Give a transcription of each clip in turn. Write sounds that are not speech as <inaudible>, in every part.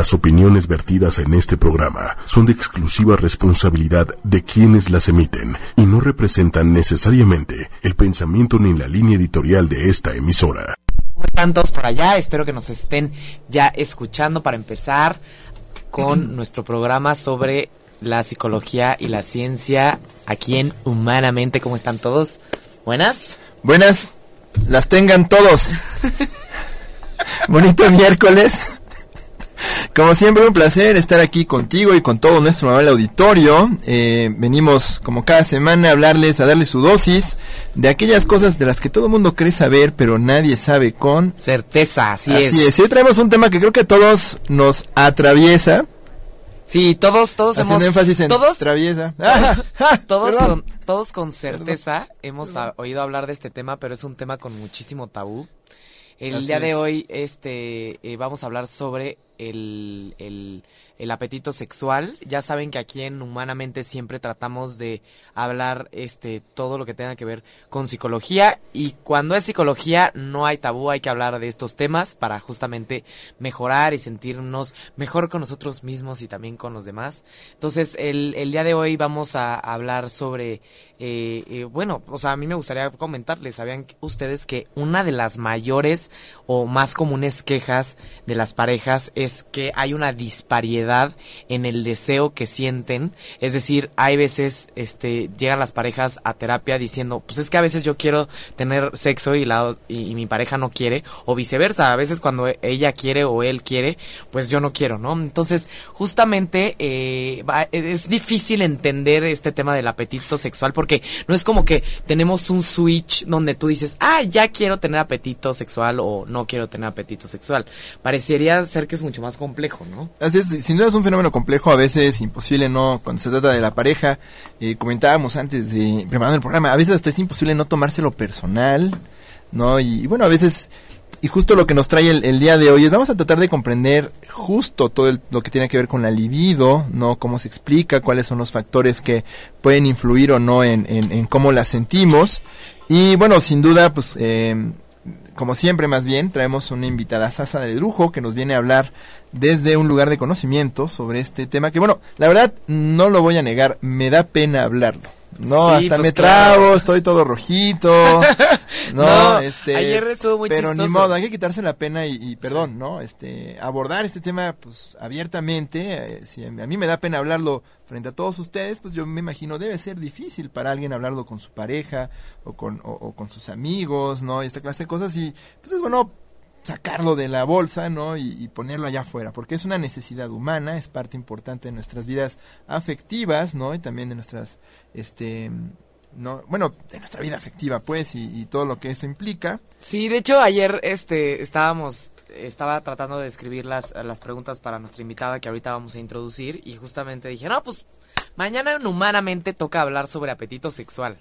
Las opiniones vertidas en este programa son de exclusiva responsabilidad de quienes las emiten y no representan necesariamente el pensamiento ni la línea editorial de esta emisora. ¿Cómo están todos por allá? Espero que nos estén ya escuchando para empezar con <clears throat> nuestro programa sobre la psicología y la ciencia aquí en Humanamente. ¿Cómo están todos? ¿Buenas? Buenas, las tengan todos. <laughs> Bonito miércoles. Como siempre, un placer estar aquí contigo y con todo nuestro amable auditorio. Eh, venimos, como cada semana, a hablarles, a darles su dosis de aquellas cosas de las que todo el mundo cree saber, pero nadie sabe con certeza. Así, así es. Y hoy traemos un tema que creo que a todos nos atraviesa. Sí, todos, todos Haciendo hemos... énfasis en todos, traviesa. <laughs> todos, Perdón. con, todos con certeza hemos a- oído hablar de este tema, pero es un tema con muchísimo tabú. El Así día de es. hoy este, eh, vamos a hablar sobre el, el, el apetito sexual. Ya saben que aquí en Humanamente siempre tratamos de hablar este, todo lo que tenga que ver con psicología y cuando es psicología no hay tabú, hay que hablar de estos temas para justamente mejorar y sentirnos mejor con nosotros mismos y también con los demás. Entonces, el, el día de hoy vamos a hablar sobre, eh, eh, bueno, o sea, a mí me gustaría comentarles, ¿sabían ustedes que una de las mayores o más comunes quejas de las parejas es que hay una disparidad en el deseo que sienten? Es decir, hay veces, este, llegan las parejas a terapia diciendo, pues es que a veces yo quiero tener sexo y la, y, mi pareja no quiere, o viceversa, a veces cuando ella quiere o él quiere, pues yo no quiero, ¿no? Entonces, justamente eh, va- es difícil entender este tema del apetito sexual porque no es como que tenemos un switch donde tú dices, ah, ya quiero tener apetito sexual o no quiero tener apetito sexual. Parecería ser que es mucho más complejo, ¿no? Así es, sin duda es un fenómeno complejo, a veces imposible, ¿no? Cuando se trata de la pareja, eh, comentábamos antes de preparando el programa, a veces hasta es imposible no tomárselo personal, ¿no? Y, bueno, a veces, y justo lo que nos trae el, día de hoy es vamos a tratar de comprender justo todo lo que tiene que ver con la libido, ¿no? Cómo se explica, cuáles son los factores que pueden influir o no en, en, en cómo la sentimos. Y bueno, sin duda, pues... Eh, como siempre más bien, traemos una invitada Sasa de lujo que nos viene a hablar desde un lugar de conocimiento sobre este tema que bueno, la verdad no lo voy a negar, me da pena hablarlo. No, Sí, hasta pues, me claro. trabo, estoy todo rojito. <laughs> no, No, este ayer estuvo muy Pero ni modo, hay que quitarse la pena y, y perdón, ¿no? Este abordar este tema pues abiertamente, eh, si a mí me da pena hablarlo frente a todos ustedes, pues yo me imagino debe ser difícil para alguien hablarlo con su pareja o con o, o con sus amigos, ¿no? Y esta clase de cosas y pues es bueno sacarlo de la bolsa, ¿no? Y, ponerlo allá afuera, porque es una necesidad humana, es parte importante de nuestras vidas afectivas, ¿no? Y también de nuestras, este, no, bueno, de nuestra vida afectiva, pues, y, y todo lo que eso implica. Sí, de hecho ayer este estábamos estaba tratando de escribir las, las preguntas para nuestra invitada que ahorita vamos a introducir y justamente dije, "No, pues mañana en humanamente toca hablar sobre apetito sexual."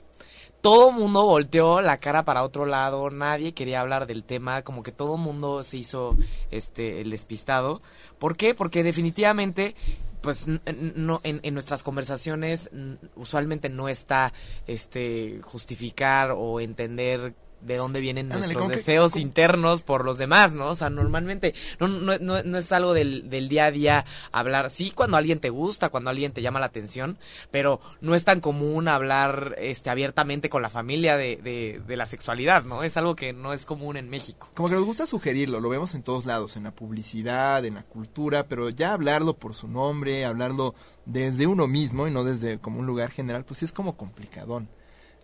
Todo mundo volteó la cara para otro lado, nadie quería hablar del tema, como que todo mundo se hizo este el despistado. ¿Por qué? Porque definitivamente pues no en, en nuestras conversaciones usualmente no está este justificar o entender de dónde vienen Ándale, nuestros que- deseos internos por los demás, ¿no? O sea, normalmente no, no, no, no es algo del, del día a día hablar, sí cuando alguien te gusta, cuando alguien te llama la atención, pero no es tan común hablar este abiertamente con la familia de, de, de la sexualidad, ¿no? Es algo que no es común en México. Como que nos gusta sugerirlo, lo vemos en todos lados, en la publicidad, en la cultura, pero ya hablarlo por su nombre, hablarlo desde uno mismo y no desde como un lugar general, pues sí es como complicadón.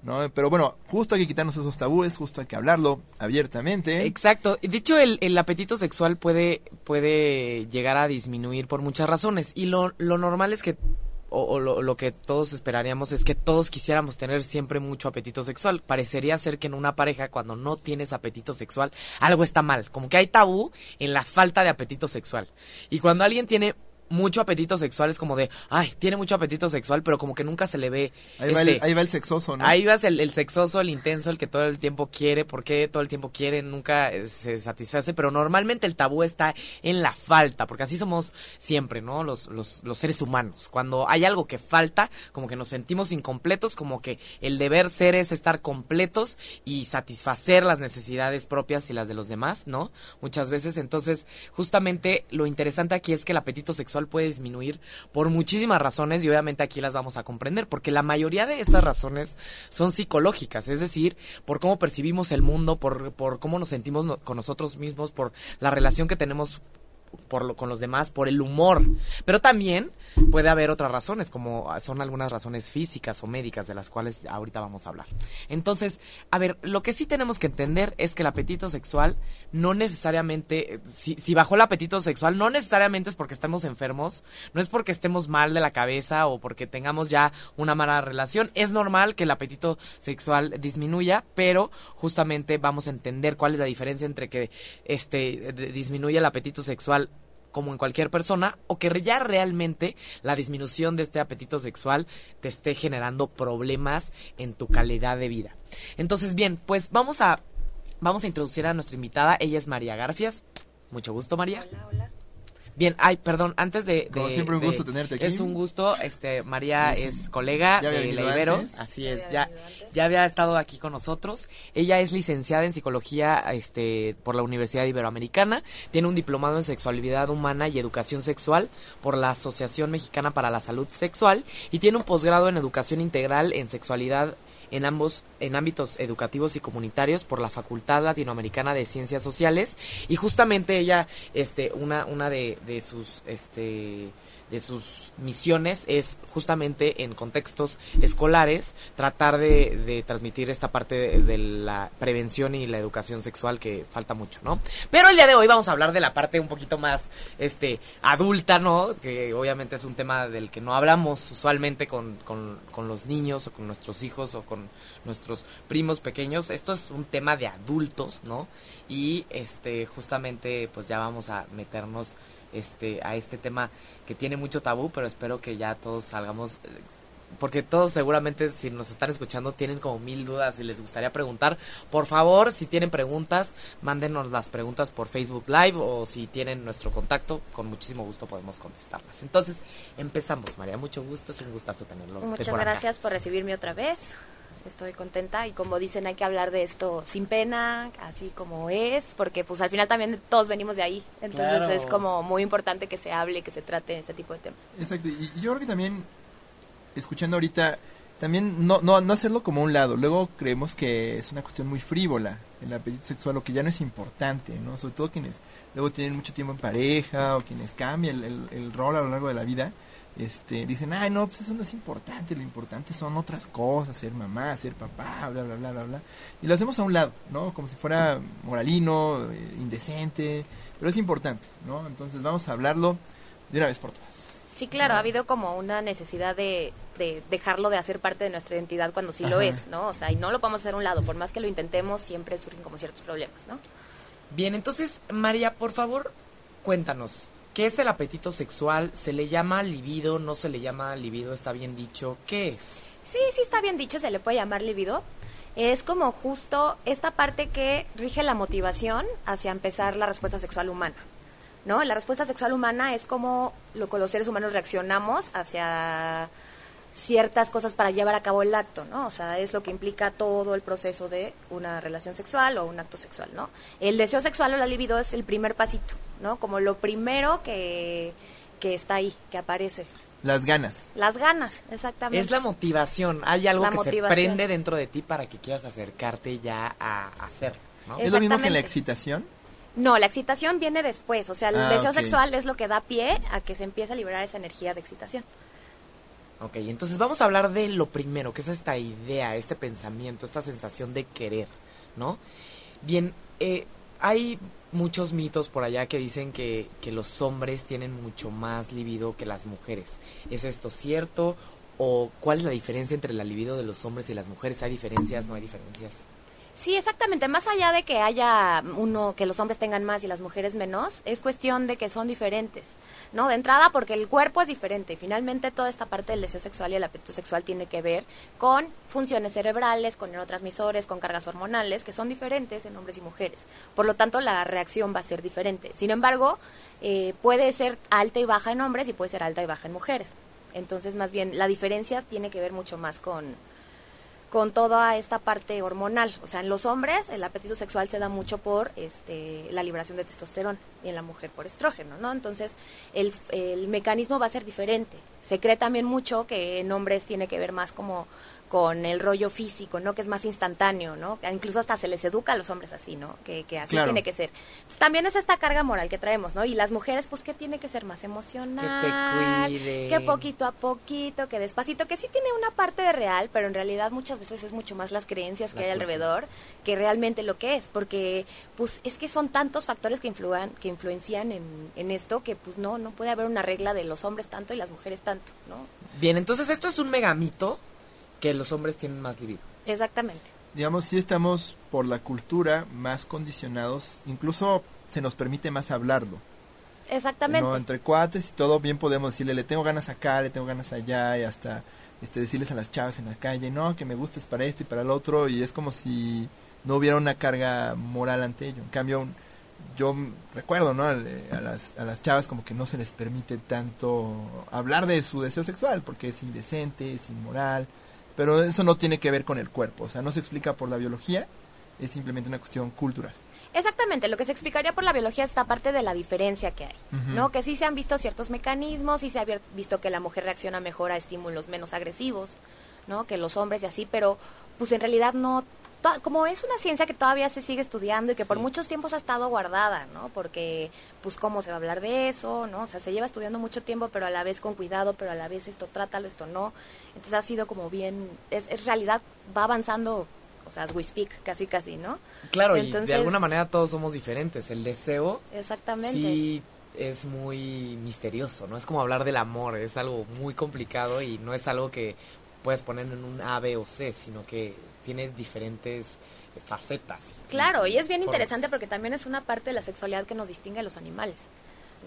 ¿No? Pero bueno, justo hay que quitarnos esos tabúes, justo hay que hablarlo abiertamente. Exacto. De hecho, el, el apetito sexual puede, puede llegar a disminuir por muchas razones. Y lo, lo normal es que, o, o lo, lo que todos esperaríamos es que todos quisiéramos tener siempre mucho apetito sexual. Parecería ser que en una pareja, cuando no tienes apetito sexual, algo está mal. Como que hay tabú en la falta de apetito sexual. Y cuando alguien tiene mucho apetito sexual es como de, ay, tiene mucho apetito sexual, pero como que nunca se le ve. Ahí, va, el, este, ahí va el sexoso, ¿no? Ahí va el, el sexoso, el intenso, el que todo el tiempo quiere, porque todo el tiempo quiere, nunca eh, se satisface, pero normalmente el tabú está en la falta, porque así somos siempre, ¿no? Los, los, los seres humanos. Cuando hay algo que falta, como que nos sentimos incompletos, como que el deber ser es estar completos y satisfacer las necesidades propias y las de los demás, ¿no? Muchas veces, entonces, justamente lo interesante aquí es que el apetito sexual puede disminuir por muchísimas razones y obviamente aquí las vamos a comprender, porque la mayoría de estas razones son psicológicas, es decir, por cómo percibimos el mundo, por, por cómo nos sentimos con nosotros mismos, por la relación que tenemos por lo, con los demás, por el humor. Pero también puede haber otras razones, como son algunas razones físicas o médicas, de las cuales ahorita vamos a hablar. Entonces, a ver, lo que sí tenemos que entender es que el apetito sexual no necesariamente, si, si bajó el apetito sexual, no necesariamente es porque estemos enfermos, no es porque estemos mal de la cabeza o porque tengamos ya una mala relación. Es normal que el apetito sexual disminuya, pero justamente vamos a entender cuál es la diferencia entre que este disminuya el apetito sexual como en cualquier persona, o que ya realmente la disminución de este apetito sexual te esté generando problemas en tu calidad de vida. Entonces, bien, pues vamos a, vamos a introducir a nuestra invitada. Ella es María Garfias. Mucho gusto, María. Hola, hola. Bien, ay, perdón, antes de... Como siempre un de- gusto tenerte aquí. Es un gusto, este, María Sí, sí. es colega de la Ibero, antes. así es, ya, ya había estado aquí con nosotros. Ella es licenciada en psicología, este, por la Universidad Iberoamericana, tiene un diplomado en sexualidad humana y educación sexual por la Asociación Mexicana para la Salud Sexual y tiene un posgrado en educación integral en sexualidad en ambos en ámbitos educativos y comunitarios por la Facultad Latinoamericana de Ciencias Sociales y justamente ella este una una de, de sus este de sus misiones es justamente en contextos escolares tratar de, de transmitir esta parte de, la prevención y la educación sexual que falta mucho, ¿no? Pero el día de hoy vamos a hablar de la parte un poquito más este adulta, ¿no? Que obviamente es un tema del que no hablamos usualmente con, con, con los niños o con nuestros hijos o con nuestros primos pequeños. Esto es un tema de adultos, ¿no? Y este justamente pues ya vamos a meternos este a este tema que tiene mucho tabú, pero espero que ya todos salgamos eh, porque todos seguramente si nos están escuchando tienen como mil dudas y les gustaría preguntar. Por favor, si tienen preguntas, mándenos las preguntas por Facebook Live o si tienen nuestro contacto, con muchísimo gusto podemos contestarlas. Entonces, empezamos, María. Mucho gusto, es un gustazo tenerlo. Muchas por gracias por recibirme otra vez. Estoy contenta y como dicen hay que hablar de esto sin pena, así como es, porque pues al final también todos venimos de ahí. Entonces Claro. es como muy importante que se hable, que se trate este tipo de temas. Exacto, y, yo creo que también, escuchando ahorita, también no, no, no hacerlo como un lado. Luego creemos que es una cuestión muy frívola el apetito sexual, lo que ya no es importante, ¿no? Sobre todo quienes luego tienen mucho tiempo en pareja o quienes cambian el, el- el rol a lo largo de la vida. Este, dicen, ay, no, pues eso no es importante, lo importante son otras cosas, ser mamá, ser papá, bla, bla, bla, bla, bla. Y lo hacemos a un lado, ¿no? Como si fuera moralino, eh, indecente, pero es importante, ¿no? Entonces vamos a hablarlo de una vez por todas. Sí, claro, ha habido como una necesidad de, de dejarlo de hacer parte de nuestra identidad cuando sí lo es, ¿no? O sea, y no lo podemos hacer a un lado, por más que lo intentemos, siempre surgen como ciertos problemas, ¿no? Bien, entonces, María, por favor, cuéntanos. ¿Qué es el apetito sexual? ¿Se le llama libido? ¿No se le llama libido? ¿Está bien dicho? ¿Qué es? Sí, sí está bien dicho, se le puede llamar libido. Es como justo esta parte que rige la motivación hacia empezar la respuesta sexual humana. ¿No? La respuesta sexual humana es como lo que los seres humanos reaccionamos hacia ciertas cosas para llevar a cabo el acto, ¿no? O sea, es lo que implica todo el proceso de una relación sexual o un acto sexual, ¿no? El deseo sexual o la libido es el primer pasito, ¿no? Como lo primero que, que está ahí, que aparece. Las ganas. Las ganas, exactamente. Es la motivación. Hay algo La que se motivación. prende dentro de ti para que quieras acercarte ya a hacerlo, ¿no? Es- ¿Es lo mismo que la excitación? No, la excitación viene después, o sea, el Ah, deseo sexual es lo que da pie a que se empiece a liberar esa energía de excitación. Ok, entonces vamos a hablar de lo primero, que es esta idea, este pensamiento, esta sensación de querer, ¿no? Bien, eh, hay muchos mitos por allá que dicen que, que los hombres tienen mucho más libido que las mujeres. ¿Es esto cierto? ¿O cuál es la diferencia entre la libido de los hombres y las mujeres? ¿Hay diferencias? ¿No hay diferencias? Sí, exactamente. Más allá de que haya uno, que los hombres tengan más y las mujeres menos, es cuestión de que son diferentes, ¿no? De entrada porque el cuerpo es diferente. Finalmente toda esta parte del deseo sexual y el apetito sexual tiene que ver con funciones cerebrales, con neurotransmisores, con cargas hormonales, que son diferentes en hombres y mujeres. Por lo tanto, la reacción va a ser diferente. Sin embargo, eh, puede ser alta y baja en hombres y puede ser alta y baja en mujeres. Entonces, más bien, la diferencia tiene que ver mucho más con con toda esta parte hormonal. O sea, en los hombres el apetito sexual se da mucho por este, la liberación de testosterona y en la mujer por estrógeno, ¿no? Entonces, el, el mecanismo va a ser diferente. Se cree también mucho que en hombres tiene que ver más como con el rollo físico, ¿no? Que es más instantáneo, ¿no? Incluso hasta se les educa a los hombres así, ¿no? Que, que así tiene que ser. Pues también es esta carga moral que traemos, ¿no? Y las mujeres, pues, que tiene que ser más emocional. Que te cuide. Que poquito a poquito, que despacito, que sí tiene una parte de real, pero en realidad muchas veces es mucho más las creencias que hay alrededor que realmente lo que es, porque, pues, es que son tantos factores que, influan, que influencian en, en esto que, pues, no, no puede haber una regla de los hombres tanto y las mujeres tanto, ¿no? Bien, entonces esto es un megamito que los hombres tienen más libido. Exactamente. Digamos, sí estamos por la cultura más condicionados, incluso se nos permite más hablarlo. Exactamente. No, entre cuates y todo, bien podemos decirle, le tengo ganas acá, le tengo ganas allá, y hasta este, decirles a las chavas en la calle, no, que me gustes para esto y para el otro, y es como si no hubiera una carga moral ante ello. En cambio, yo recuerdo, ¿no? A, las, a las chavas como que no se les permite tanto hablar de su deseo sexual, porque es indecente, es inmoral, pero eso no tiene que ver con el cuerpo, o sea, no se explica por la biología, es simplemente una cuestión cultural. Exactamente, lo que se explicaría por la biología es esta parte de la diferencia que hay, ¿no? Que sí se han visto ciertos mecanismos, sí se ha visto que la mujer reacciona mejor a estímulos menos agresivos, ¿no? Que los hombres y así, pero pues en realidad no como es una ciencia que todavía se sigue estudiando y que por muchos tiempos ha estado guardada, ¿no? Porque, pues, ¿cómo se va a hablar de eso, no? O sea, se lleva estudiando mucho tiempo, pero a la vez con cuidado, pero a la vez esto trátalo, esto no. Entonces ha sido como bien, es, es realidad, va avanzando, o sea, as we speak, casi, casi, ¿no? Claro, y de alguna manera todos somos diferentes. El deseo. Exactamente. Sí es muy misterioso, ¿no? Es como hablar del amor, es algo muy complicado y no es algo que puedes poner en un A, B o C, sino que tiene diferentes facetas. Claro, y es bien interesante porque también es una parte de la sexualidad que nos distingue a los animales,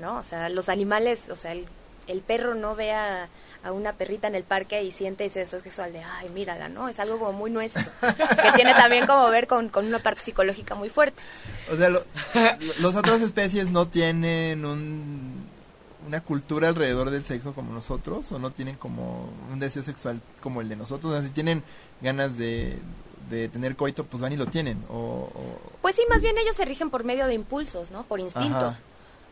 ¿no? O sea, los animales, o sea, el, el perro no ve a, una perrita en el parque y siente ese deseo sexual de, ay, mírala, ¿no? Es algo como muy nuestro, que tiene también como ver con, con una parte psicológica muy fuerte. O sea, lo, las otras especies no tienen un una cultura alrededor del sexo como nosotros o no tienen como un deseo sexual como el de nosotros. O sea, si tienen ganas de, de tener coito, pues van y lo tienen. O, Pues sí, más bien ellos se rigen por medio de impulsos, ¿no? Por instinto.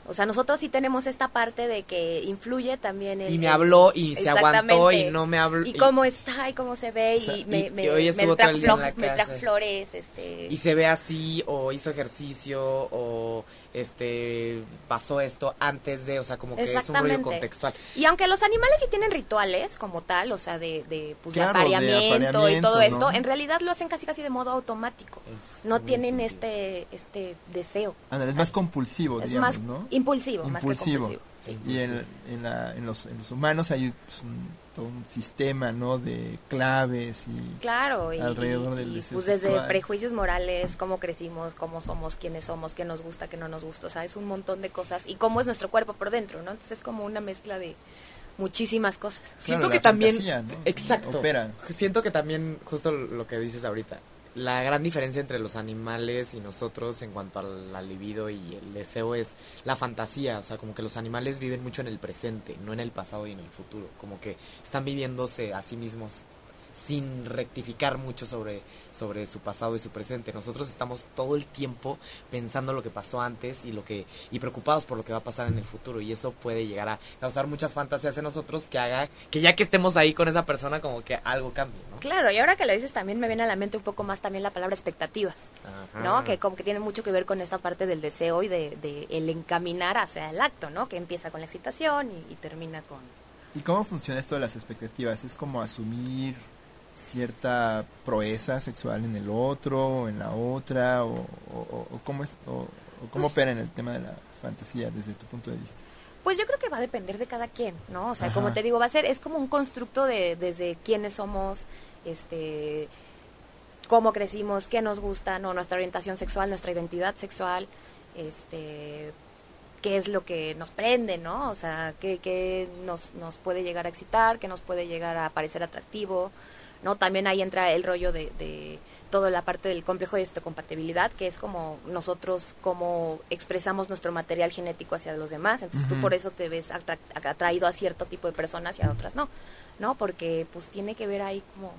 O sea, nosotros sí tenemos esta parte de que influye también Y me habló y se aguantó y no me habló. Y, cómo está y cómo se ve y, me, me, trajo, flores. Este... Y se ve así o hizo ejercicio o este pasó esto antes de, o sea, como que es un rollo contextual. Y aunque los animales sí tienen rituales como tal, o sea, de, de, pues, apareamiento, y todo esto, en realidad lo hacen casi casi de modo automático. no tienen este este deseo. es más compulsivo, es digamos, más Impulsivo, más que compulsivo. Y en, en, la, en, los, en los humanos hay pues, un, todo un sistema, ¿no? De claves y... Claro, y, alrededor del Pues desde prejuicios morales, cómo crecimos, cómo somos, quiénes somos, qué nos gusta, qué no nos gusta, o sea, es un montón de cosas. Y cómo es nuestro cuerpo por dentro, ¿no? Entonces es como una mezcla de muchísimas cosas. Siento que también... Exacto. Siento que también, justo lo que dices ahorita, la gran diferencia entre los animales y nosotros en cuanto al, la libido y el deseo es la fantasía, o sea, como que los animales viven mucho en el presente, no en el pasado y en el futuro, como que están viviéndose a sí mismos sin rectificar mucho sobre, sobre su pasado y su presente. Nosotros estamos todo el tiempo pensando lo que pasó antes y lo que y preocupados por lo que va a pasar en el futuro y eso puede llegar a causar muchas fantasías en nosotros que haga que ya que estemos ahí con esa persona como que algo cambie, ¿no? Claro, y ahora que lo dices también me viene a la mente un poco más también la palabra expectativas, ¿no? Que como que tiene mucho que ver con esa parte del deseo y de, el encaminar hacia el acto, ¿no? Que empieza con la excitación y, y termina con ¿Y cómo funciona esto de las expectativas? ¿Es como asumir cierta proeza sexual en el otro o en la otra o, o, cómo es o, cómo opera en el tema de la fantasía desde tu punto de vista pues yo creo que va a depender de cada quien no o sea como te digo va a ser es como un constructo de desde quiénes somos este cómo crecimos, qué nos gusta, no, nuestra orientación sexual, nuestra identidad sexual, este, qué es lo que nos prende, ¿no? O sea, qué, qué nos, nos puede llegar a excitar, qué nos puede llegar a parecer atractivo, ¿no? También ahí entra el rollo de, de toda la parte del complejo de histocompatibilidad, que es como nosotros, como expresamos nuestro material genético hacia los demás. Entonces tú por eso te ves atra- atraído a cierto tipo de personas y a otras no, ¿no? Porque pues tiene que ver ahí como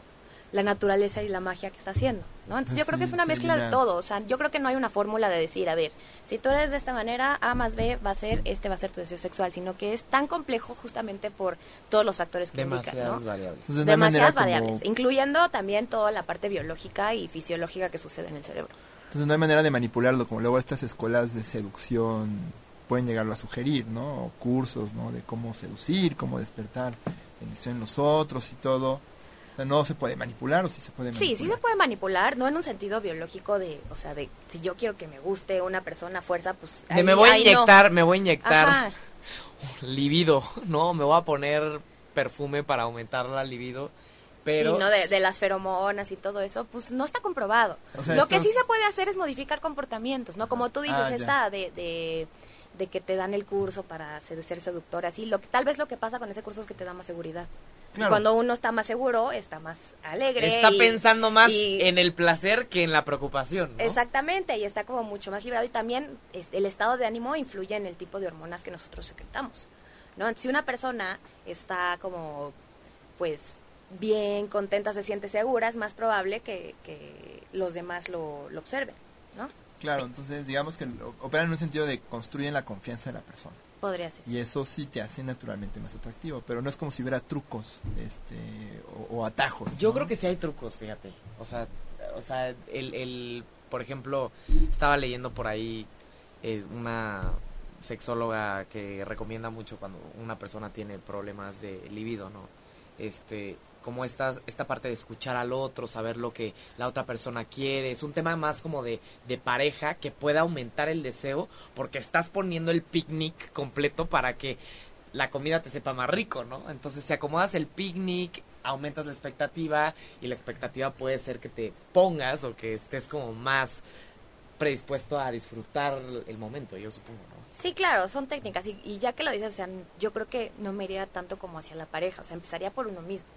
la naturaleza y la magia que está haciendo, ¿no? Entonces yo creo que es una mezcla de todo, o sea, yo creo que no hay una fórmula de decir, a ver, si tú eres de esta manera, A más B va a ser, este va a ser tu deseo sexual, sino que es tan complejo justamente por todos los factores que indican, Demasiadas ¿no? variables. Entonces, Demasiadas como- variables, incluyendo también toda la parte biológica y fisiológica que sucede en el cerebro. Entonces no hay manera de manipularlo, como luego estas escuelas de seducción pueden llegarlo a sugerir, ¿no? O cursos, ¿no? De cómo seducir, cómo despertar el deseo en los otros y todo. O sea, no se puede manipular o sí se puede Sí, manipular. sí se puede manipular, no en un sentido biológico de, o sea, de si yo quiero que me guste una persona a fuerza, pues... De ahí- me voy a ahí no. inyectar, me voy a inyectar Ajá. <laughs> libido, ¿no? Me voy a poner perfume para aumentar la libido. Pero Sí, ¿no? de, de las feromonas y todo eso, pues no está comprobado. O sea, Lo que sí se puede hacer es modificar comportamientos, ¿no? Como tú dices, Ah, esta de, de, de que te dan el curso para ser, ser seductor, así. Lo que, tal vez lo que pasa con ese curso es que te da más seguridad. Y Claro. cuando uno está más seguro, está más alegre. está y- pensando más y- en el placer que en la preocupación, ¿no? Exactamente, y está como mucho más liberado y también este, el estado de ánimo influye en el tipo de hormonas que nosotros secretamos, ¿no? Si una persona está como, pues, bien, contenta, se siente segura, es más probable que, que los demás lo, lo observen, ¿no? Claro, entonces digamos que operan en un sentido de construyen la confianza en la persona. Podría ser. Y eso sí te hace naturalmente más atractivo, pero no es como si hubiera trucos este, o, o atajos. Yo ¿no? creo que sí hay trucos, fíjate. O sea, o sea el, el, por ejemplo, estaba leyendo por ahí eh, una sexóloga que recomienda mucho cuando una persona tiene problemas de libido, ¿no? Este, como esta, esta parte de escuchar al otro, saber lo que la otra persona quiere, es un tema más como de, de pareja que puede aumentar el deseo porque estás poniendo el picnic completo para que la comida te sepa más rico, ¿no? Entonces, si acomodas el picnic, aumentas la expectativa y la expectativa puede ser que te pongas o que estés como más predispuesto a disfrutar el momento, yo supongo, ¿no? Sí, claro, son técnicas y, y ya que lo dices, o sea, yo creo que no me iría tanto como hacia la pareja, o sea, empezaría por uno mismo,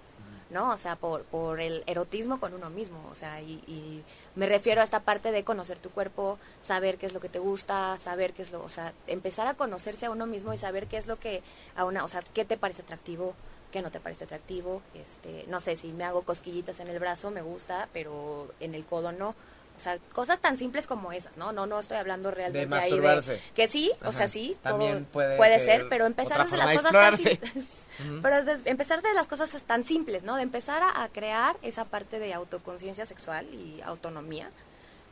¿no? O sea, por, por el erotismo con uno mismo, o sea, y, y me refiero a esta parte de conocer tu cuerpo, saber qué es lo que te gusta, saber qué es lo, o sea, empezar a conocerse a uno mismo y saber qué es lo que a una, o sea, qué te parece atractivo, qué no te parece atractivo, este, no sé, si me hago cosquillitas en el brazo me gusta, pero en el codo no. O sea, cosas tan simples como esas, ¿no? No, no estoy hablando realmente ahí de masturbarse. que sí, o sea, sí, todo puede ser, ser pero empezar desde las de cosas tan simples. <laughs> pero desde- empezar de las cosas tan simples, ¿no? De empezar a, a crear esa parte de autoconciencia sexual y autonomía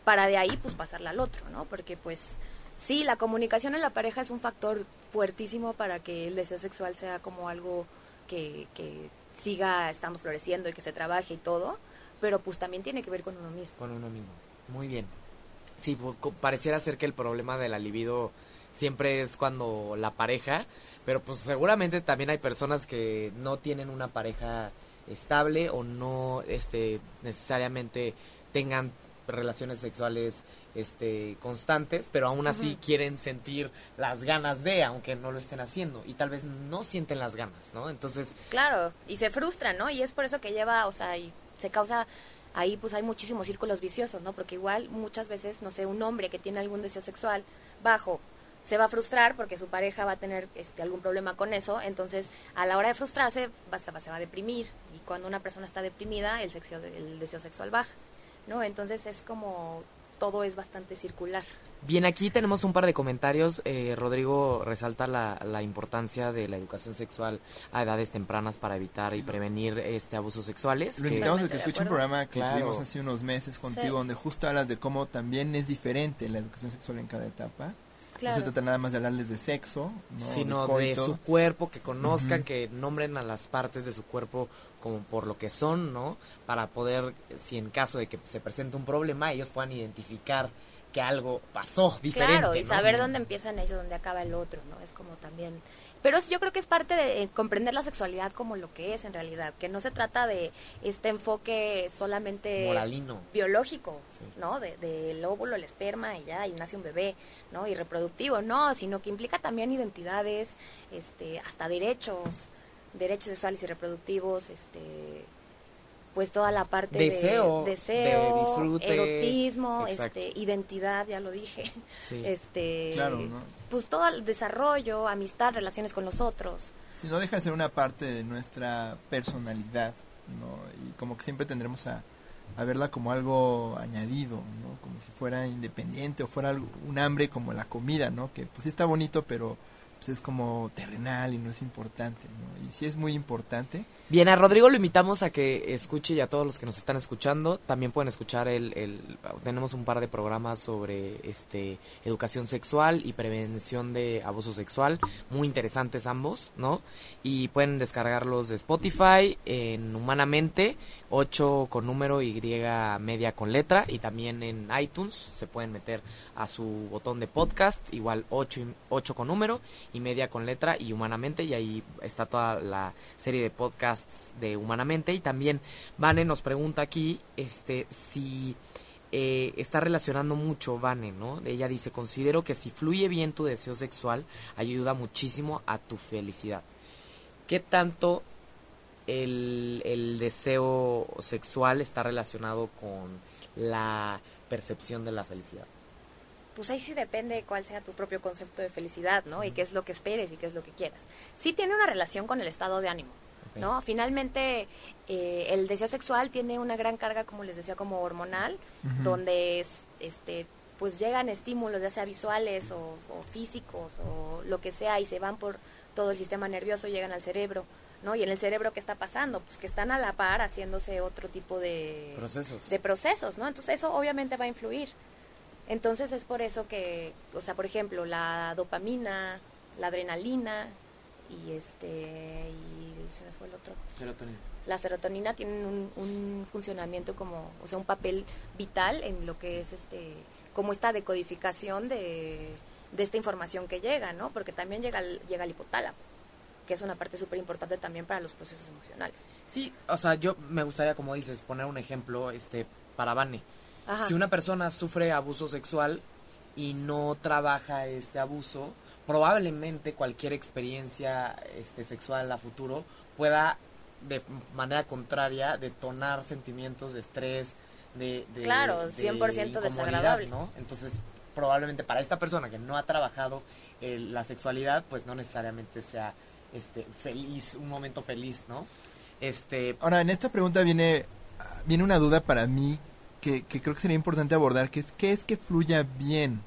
para de ahí pues pasarla al otro, ¿no? Porque pues sí, la comunicación en la pareja es un factor fuertísimo para que el deseo sexual sea como algo que, que siga estando floreciendo y que se trabaje y todo, pero pues también tiene que ver con uno mismo. Con uno mismo. Muy bien. Sí, co- pareciera ser que el problema de la libido siempre es cuando la pareja, pero pues seguramente también hay personas que no tienen una pareja estable o no este necesariamente tengan relaciones sexuales este constantes, pero aún así quieren sentir las ganas de, aunque no lo estén haciendo y tal vez no sienten las ganas, ¿no? Entonces, Claro, y se frustran, ¿no? Y es por eso que lleva, o sea, y se causa ahí pues hay muchísimos círculos viciosos, ¿no? Porque igual muchas veces, no sé, un hombre que tiene algún deseo sexual bajo se va a frustrar porque su pareja va a tener este algún problema con eso, entonces a la hora de frustrarse va, se va- a deprimir y cuando una persona está deprimida el sexo, el deseo sexual baja, ¿no? Entonces es como todo es bastante circular. Bien, aquí tenemos un par de comentarios. Eh, Rodrigo resalta la, la importancia de la educación sexual a edades tempranas para evitar y prevenir este abusos sexuales. Lo invitamos a que escuche un programa que Claro. tuvimos hace unos meses contigo, Sí. donde justo hablas de cómo también es diferente la educación sexual en cada etapa. Claro. No se trata nada más de hablarles de sexo, ¿no? sino de, su cuerpo, que conozcan, que nombren a las partes de su cuerpo como por lo que son, ¿no? Para poder, si en caso de que se presente un problema, ellos puedan identificar que algo pasó diferente. Claro, y ¿no? saber dónde empiezan ellos, dónde acaba el otro, ¿no? Es como también Pero yo creo que es parte de eh, comprender la sexualidad como lo que es en realidad, que no se trata de este enfoque solamente Moralino. biológico, Sí. ¿no? De- Del óvulo, el esperma y ya, y nace un bebé, ¿no? Y reproductivo, no, sino que implica también identidades, este, hasta derechos, derechos sexuales y reproductivos, este, pues toda la parte Deseo, de deseo, de disfrute, erotismo, exacto. este, identidad, ya lo dije, Sí. <laughs> este, Claro, ¿no? pues todo el desarrollo, amistad, relaciones con los otros. Si no deja de ser una parte de nuestra personalidad, ¿no? Y como que siempre tendremos a, a verla como algo añadido, ¿no? Como si fuera independiente o fuera algo- un hambre como la comida, ¿no? Que pues sí está bonito, pero pues es como terrenal y no es importante, ¿no? Y sí es muy importante. Bien, a Rodrigo lo invitamos a que escuche y a todos los que nos están escuchando también pueden escuchar el, el tenemos un par de programas sobre este educación sexual y prevención de abuso sexual, muy interesantes ambos, ¿no? Y pueden descargarlos de Spotify en Humanamente, 8 con número y media con letra y también en iTunes se pueden meter a su botón de podcast, igual 8, y- 8 con número y media con letra y humanamente y ahí está toda la serie de podcasts de humanamente y también Vane nos pregunta aquí este si eh, está relacionando mucho Vane, ¿no? Ella dice, considero que si fluye bien tu deseo sexual, ayuda muchísimo a tu felicidad. ¿Qué tanto el, el deseo sexual está relacionado con la percepción de la felicidad? Pues ahí sí depende de cuál sea tu propio concepto de felicidad, ¿no? Y qué es lo que esperes y qué es lo que quieras. Sí tiene una relación con el estado de ánimo. ¿no? Finalmente, eh, el deseo sexual tiene una gran carga, como les decía, como hormonal, donde es, este pues llegan estímulos, ya sea visuales o, o físicos o lo que sea, y se van por todo el sistema nervioso, llegan al cerebro, ¿no? Y en el cerebro, ¿qué está pasando? Pues que están a la par haciéndose otro tipo de Procesos. de procesos, ¿no? Entonces eso obviamente va a influir. Entonces es por eso que, o sea, por ejemplo, la dopamina, la adrenalina y este y se me fue el otro. La serotonina tienen un, un funcionamiento como, o sea, un papel vital en lo que es este como esta decodificación de, de esta información que llega, ¿no? Porque también llega al, llega al hipotálamo, que es una parte súper importante también para los procesos emocionales. Sí, o sea, yo me gustaría, como dices, poner un ejemplo este para Vane. Ajá. Si una persona sufre abuso sexual y no trabaja este abuso, probablemente cualquier experiencia este, sexual a futuro pueda de manera contraria detonar sentimientos de estrés, de, de Claro, de 100% incomodidad, desagradable. ¿no? Entonces, probablemente para esta persona que no ha trabajado eh, la sexualidad, pues no necesariamente sea este feliz, un momento feliz, ¿no? Este, Ahora, en esta pregunta viene, viene una duda para mí que, que creo que sería importante abordar, que es ¿qué es que fluya bien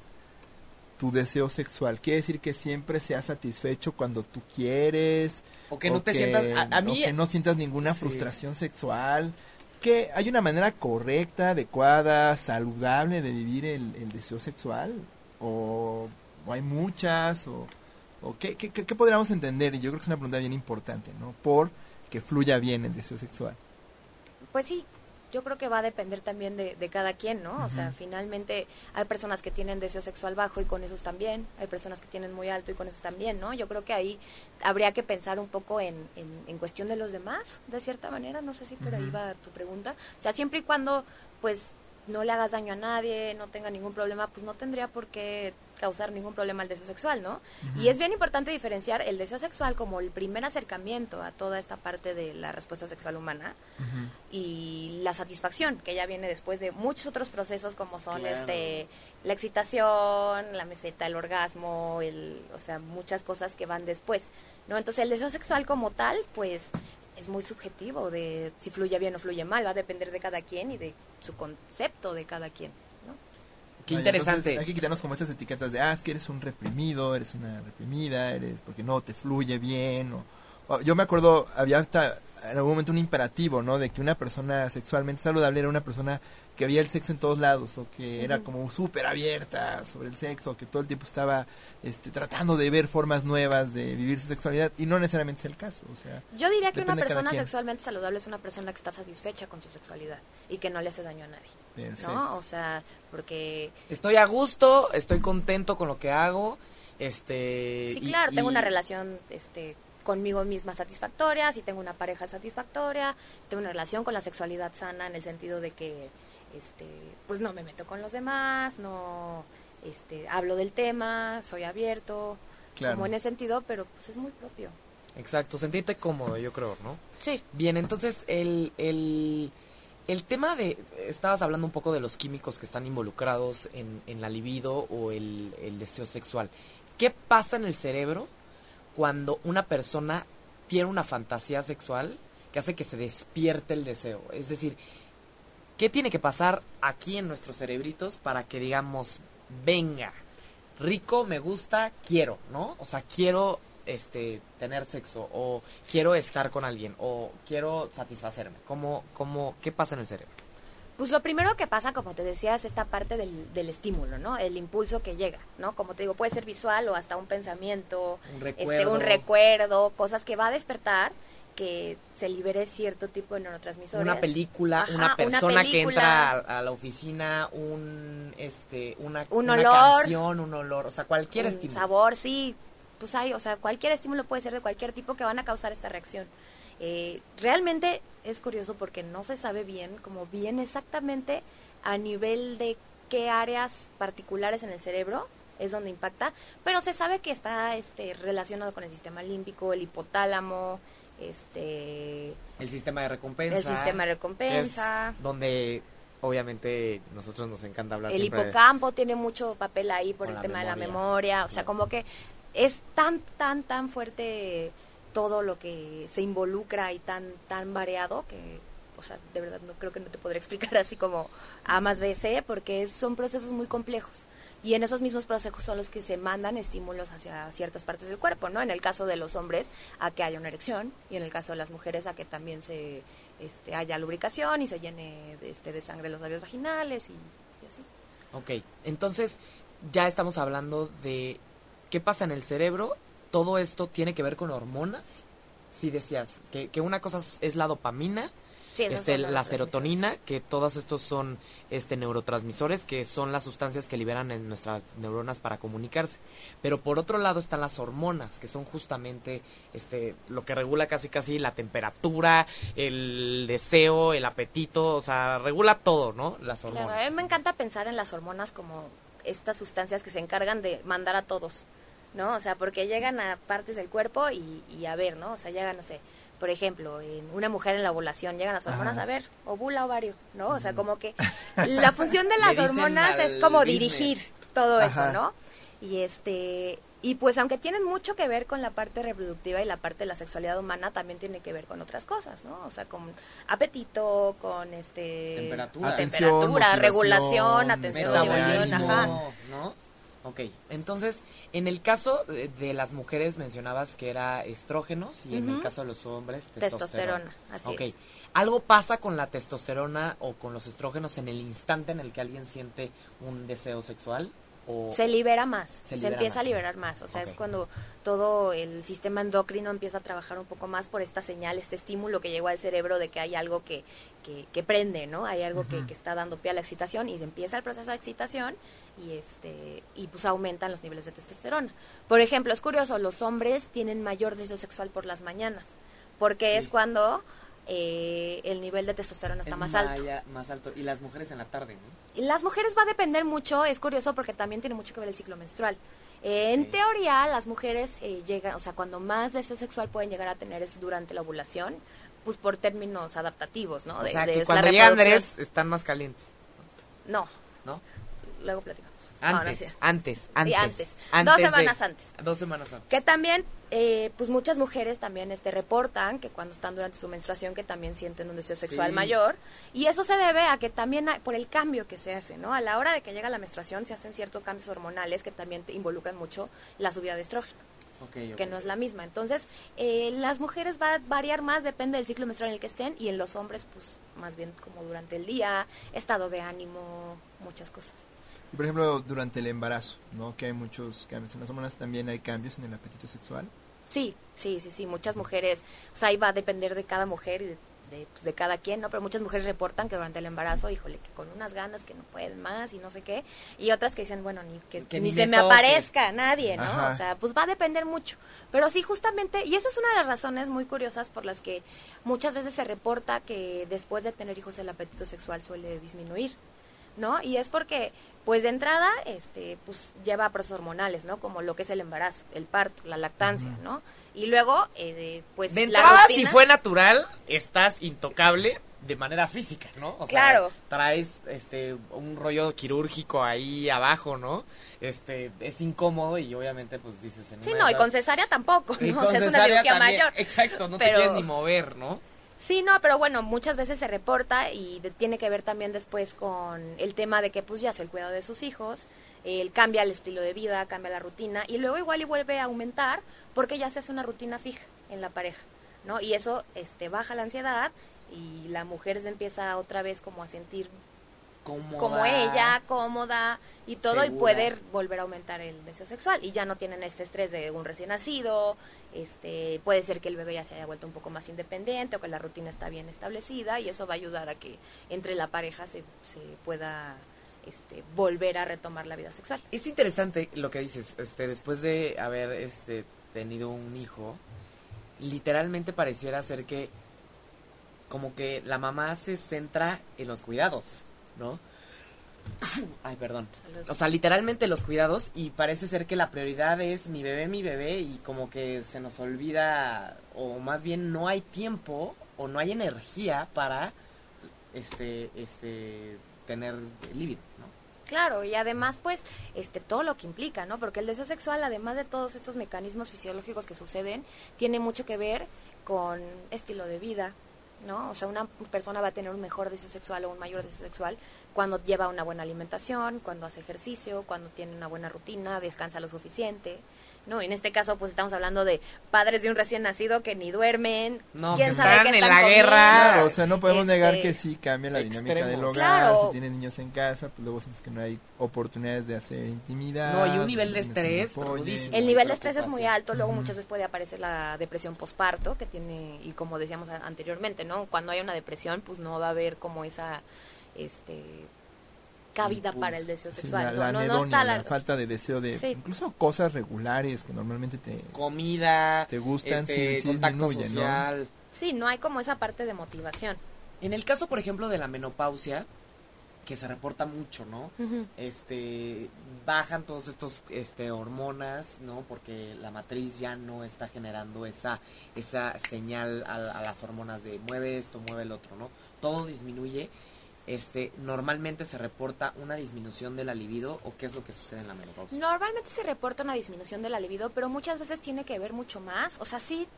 tu deseo sexual? ¿Quiere decir que siempre seas satisfecho cuando tú quieres? o que no te que- sientas a, a o mí que no sientas ninguna Sí. frustración sexual? que hay una manera correcta, adecuada, saludable de vivir el, el deseo sexual? ¿O, o hay muchas? ¿O, o qué, qué, qué- qué podríamos entender? Y yo creo que es una pregunta bien importante, ¿no? Por que fluya bien el deseo sexual. Pues sí, yo creo que va a depender también de, de cada quien, ¿no? O sea, finalmente hay personas que tienen deseo sexual bajo y con esos también, hay personas que tienen muy alto y con esos también, ¿no? Yo creo que ahí habría que pensar un poco en, en, en cuestión de los demás, de cierta manera, no sé si por ahí va tu pregunta. O sea, siempre y cuando, pues, no le hagas daño a nadie, no tenga ningún problema, pues no tendría por qué causar ningún problema el deseo sexual, ¿no? Y es bien importante diferenciar el deseo sexual como el primer acercamiento a toda esta parte de la respuesta sexual humana, y la satisfacción que ya viene después de muchos otros procesos como son Claro. este la excitación la meseta el orgasmo el o sea muchas cosas que van después no entonces el deseo sexual como tal pues es muy subjetivo de si fluye bien o fluye mal va a depender de cada quien y de su concepto de cada quien. Qué interesante. entonces hay que quitarnos como estas etiquetas de, ah, es que eres un reprimido, eres una reprimida, eres porque no te fluye bien. O, o- yo me acuerdo, había hasta en algún momento un imperativo, ¿no? De que una persona sexualmente saludable era una persona que había el sexo en todos lados o que era Ujú. como súper abierta sobre el sexo, que todo el tiempo estaba este, tratando de ver formas nuevas de vivir su sexualidad y no necesariamente es el caso, o sea, yo diría que una persona sexualmente saludable es una persona que está satisfecha con su sexualidad y que no le hace daño a nadie perfecto. no o sea porque Estoy a gusto, estoy contento con lo que hago, Este. Sí, y- claro, tengo y- una relación este, conmigo misma satisfactoria, si tengo una pareja satisfactoria, tengo una relación con la sexualidad sana en el sentido de que este, pues no me meto con los demás, no este, hablo del tema, soy abierto, Claro. como en ese sentido, pero pues es muy propio. Exacto, sentirte cómodo, yo creo, ¿no? Sí. Bien, entonces el, el, el tema de, estabas hablando un poco de los químicos que están involucrados en, en la libido o el, el deseo sexual. ¿Qué pasa en el cerebro cuando una persona tiene una fantasía sexual que hace que se despierte el deseo? Es decir, ¿qué tiene que pasar aquí en nuestros cerebritos para que digamos, venga, rico, me gusta, quiero, ¿no? O sea, quiero este tener sexo o quiero estar con alguien o quiero satisfacerme. ¿Cómo, cómo, qué pasa en el cerebro? Pues lo primero que pasa, como te decía, es esta parte del, del estímulo, ¿no? El impulso que llega, ¿no? Como te digo, puede ser visual o hasta un pensamiento, Un este, recuerdo. un recuerdo, cosas que va a despertar que se libere cierto tipo de neurotransmisores. Una película, Ajá, una una persona que entra a, a la oficina, un este una, Un una olor. canción, un olor, o sea, cualquier un estímulo. sabor, sí, pues hay, o sea, cualquier estímulo puede ser de cualquier tipo que van a causar esta reacción. Eh, realmente es curioso porque no se sabe bien, como bien exactamente a nivel de qué áreas particulares en el cerebro es donde impacta, pero se sabe que está este relacionado con el sistema límbico, el hipotálamo, este El sistema de recompensa. el sistema de recompensa. donde obviamente nosotros nos encanta hablar El siempre de- hipocampo tiene mucho papel ahí por el tema de la memoria. o sea, como que es tan, tan, tan fuerte todo lo que se involucra y tan, tan variado que, o sea, de verdad no creo que no te podré <laughs> explicar así como A más B, C, porque es- son procesos muy complejos. Y en esos mismos procesos son los que se mandan estímulos hacia ciertas partes del cuerpo, ¿no? En el caso de los hombres, a que haya una erección, y en el caso de las mujeres, a que también se este, haya lubricación y se llene de, este, de sangre los labios vaginales y, y así. Ok, entonces ya estamos hablando de qué pasa en el cerebro. Todo esto tiene que ver con hormonas. Sí decías que, que una cosa es, la dopamina, Sí, este, la serotonina, que todos estos son este, neurotransmisores, que son las sustancias que liberan en nuestras neuronas para comunicarse. Pero por otro lado están las hormonas, que son justamente este, lo que regula casi casi la temperatura, el deseo, el apetito, o sea, regula todo, ¿no? Las Claro, hormonas. a mí me encanta pensar en las hormonas como estas sustancias que se encargan de mandar a todos, ¿no? O sea, porque llegan a partes del cuerpo y, y a ver, ¿no? O sea, llegan, no sé, por ejemplo, en una mujer en la ovulación llegan las hormonas Ajá. a ver, ovula ovario, ¿no? O sea, como que <laughs> la función de las hormonas es como business. dirigir todo Ajá. eso, ¿no? Y este y pues aunque tienen mucho que ver con la parte reproductiva y la parte de la sexualidad humana, también tiene que ver con otras cosas, ¿no? O sea, con apetito, con este Temperatura. Atención, temperatura, regulación, atención, motivación, ajá. ¿no? Ok, entonces, en el caso de, las mujeres mencionabas que era estrógenos y en el caso de los hombres testosterona. Testosterona, así Ok, es. ¿algo pasa con la testosterona o con los estrógenos en el instante en el que alguien siente un deseo sexual? O, Se libera más, Se se, libera empieza más. a liberar más, o sea, es cuando todo el sistema endocrino empieza a trabajar un poco más por esta señal, este estímulo que llegó al cerebro de que hay algo que, que, que prende, ¿no? Hay algo que, que está dando pie a la excitación y se empieza el proceso de excitación y este y pues aumentan los niveles de testosterona. Por ejemplo, es curioso, los hombres tienen mayor deseo sexual por las mañanas, porque Sí. es cuando eh, el nivel de testosterona está es más alto. más alto. Y las mujeres en la tarde, Las mujeres va a depender mucho, es curioso porque también tiene mucho que ver el ciclo menstrual. Eh, En teoría, las mujeres eh, llegan, o sea, cuando más deseo sexual pueden llegar a tener es durante la ovulación, pues por términos adaptativos, ¿no? o De- sea, de- que cuando están más calientes, No, ¿no? Luego platicamos. No, no Antes, antes, antes, antes. antes Dos de- semanas antes. Dos semanas antes. Que también, eh, pues muchas mujeres también este reportan que cuando están durante su menstruación que también sienten un deseo sexual Sí. mayor y eso se debe a que también hay- por el cambio que se hace, ¿no? A la hora de que llega la menstruación se hacen ciertos cambios hormonales que también te involucran mucho la subida de estrógeno, Ok, ok. que no es la misma. Entonces, eh, las mujeres va a variar más, depende del ciclo menstrual en el que estén y en los hombres, pues más bien como durante el día, estado de ánimo, muchas cosas. Y, por ejemplo, durante el embarazo, ¿no? Que hay muchos cambios en las hormonas, también hay cambios en el apetito sexual. Sí, sí, sí, sí, muchas mujeres, o sea, ahí va a depender de cada mujer y de, de, pues, de cada quien, ¿no? Pero muchas mujeres reportan que durante el embarazo, híjole, que con unas ganas que no pueden más y no sé qué, y otras que dicen, bueno, ni que, Que ni, ni se me me toque. aparezca nadie, ¿no? Ajá. O sea, pues va a depender mucho. Pero sí, justamente, y esa es una de las razones muy curiosas por las que muchas veces se reporta que después de tener hijos el apetito sexual suele disminuir. ¿No? Y es porque, pues de entrada, este, pues lleva procesos hormonales, ¿no? Como lo que es el embarazo, el parto, la lactancia, ¿no? Y luego, eh, de, pues De la entrada, si fue natural, estás intocable de manera física, ¿no? O sea, Claro. traes este un rollo quirúrgico ahí abajo, ¿no? Este es incómodo y obviamente pues dices en Sí, no, y con cesárea tampoco, <laughs> ¿no? con O sea, es una cirugía también. mayor. Exacto, no te Pero- quieres ni mover, ¿no? Sí, no, pero bueno, muchas veces se reporta y de- tiene que ver también después con el tema de que pues ya es el cuidado de sus hijos, él cambia el estilo de vida, cambia la rutina y luego igual y vuelve a aumentar porque ya se hace una rutina fija en la pareja, ¿no? Y eso este baja la ansiedad y la mujer se empieza otra vez como a sentir Cómoda. como ella, cómoda y todo, y puede volver a aumentar el deseo sexual. Y ya no tienen este estrés de un recién nacido, este, puede ser que el bebé ya se haya vuelto un poco más independiente o que la rutina está bien establecida y eso va a ayudar a que entre la pareja se, se pueda este, volver a retomar la vida sexual. Es interesante lo que dices, este, después de haber este tenido un hijo, literalmente pareciera ser que como que la mamá se centra en los cuidados, ¿no? <coughs> Ay, perdón. O sea, literalmente los cuidados y parece ser que la prioridad es mi bebé, mi bebé y como que se nos olvida o más bien no hay tiempo o no hay energía para este este tener líbido, ¿no? Claro, y además, pues, este, todo lo que implica, ¿no? Porque el deseo sexual, además de todos estos mecanismos fisiológicos que suceden, tiene mucho que ver con estilo de vida, ¿no? O sea, una persona va a tener un mejor deseo sexual o un mayor deseo sexual cuando lleva una buena alimentación, cuando hace ejercicio, cuando tiene una buena rutina, descansa lo suficiente, ¿no? En este caso, pues, estamos hablando de padres de un recién nacido que ni duermen, No, quién que sabe están qué en la comiendo. guerra. Claro, o sea, no podemos Este, negar que sí cambia la dinámica del hogar. Claro. Si tienen niños en casa, pues luego sientes que no hay oportunidades de hacer intimidad. No, y un nivel de que estrés rudísimo. El nivel de estrés es muy alto, luego muchas veces puede aparecer la depresión posparto, que tiene, y como decíamos anteriormente, ¿no? Cuando hay una depresión, pues no va a haber como esa, este, cabida Impulso. para el deseo Sí, sexual. la, no, no, no anedonia, está la, la... falta de deseo de Sí. incluso cosas regulares que normalmente te Comida, Te gustan, este, sí, sí contacto disminuye, ¿no? social. Sí, no hay como esa parte de motivación. En el caso, por ejemplo, de la menopausia, que se reporta mucho, ¿no? Este, bajan todos estos este hormonas, ¿no? Porque la matriz ya no está generando esa esa señal a, a las hormonas de mueve esto, mueve el otro, ¿no? Todo disminuye. Este, normalmente se reporta una disminución de la libido o qué es lo que sucede en la menopausia. Normalmente se reporta una disminución de la libido, pero muchas veces tiene que ver mucho más. O sea, sí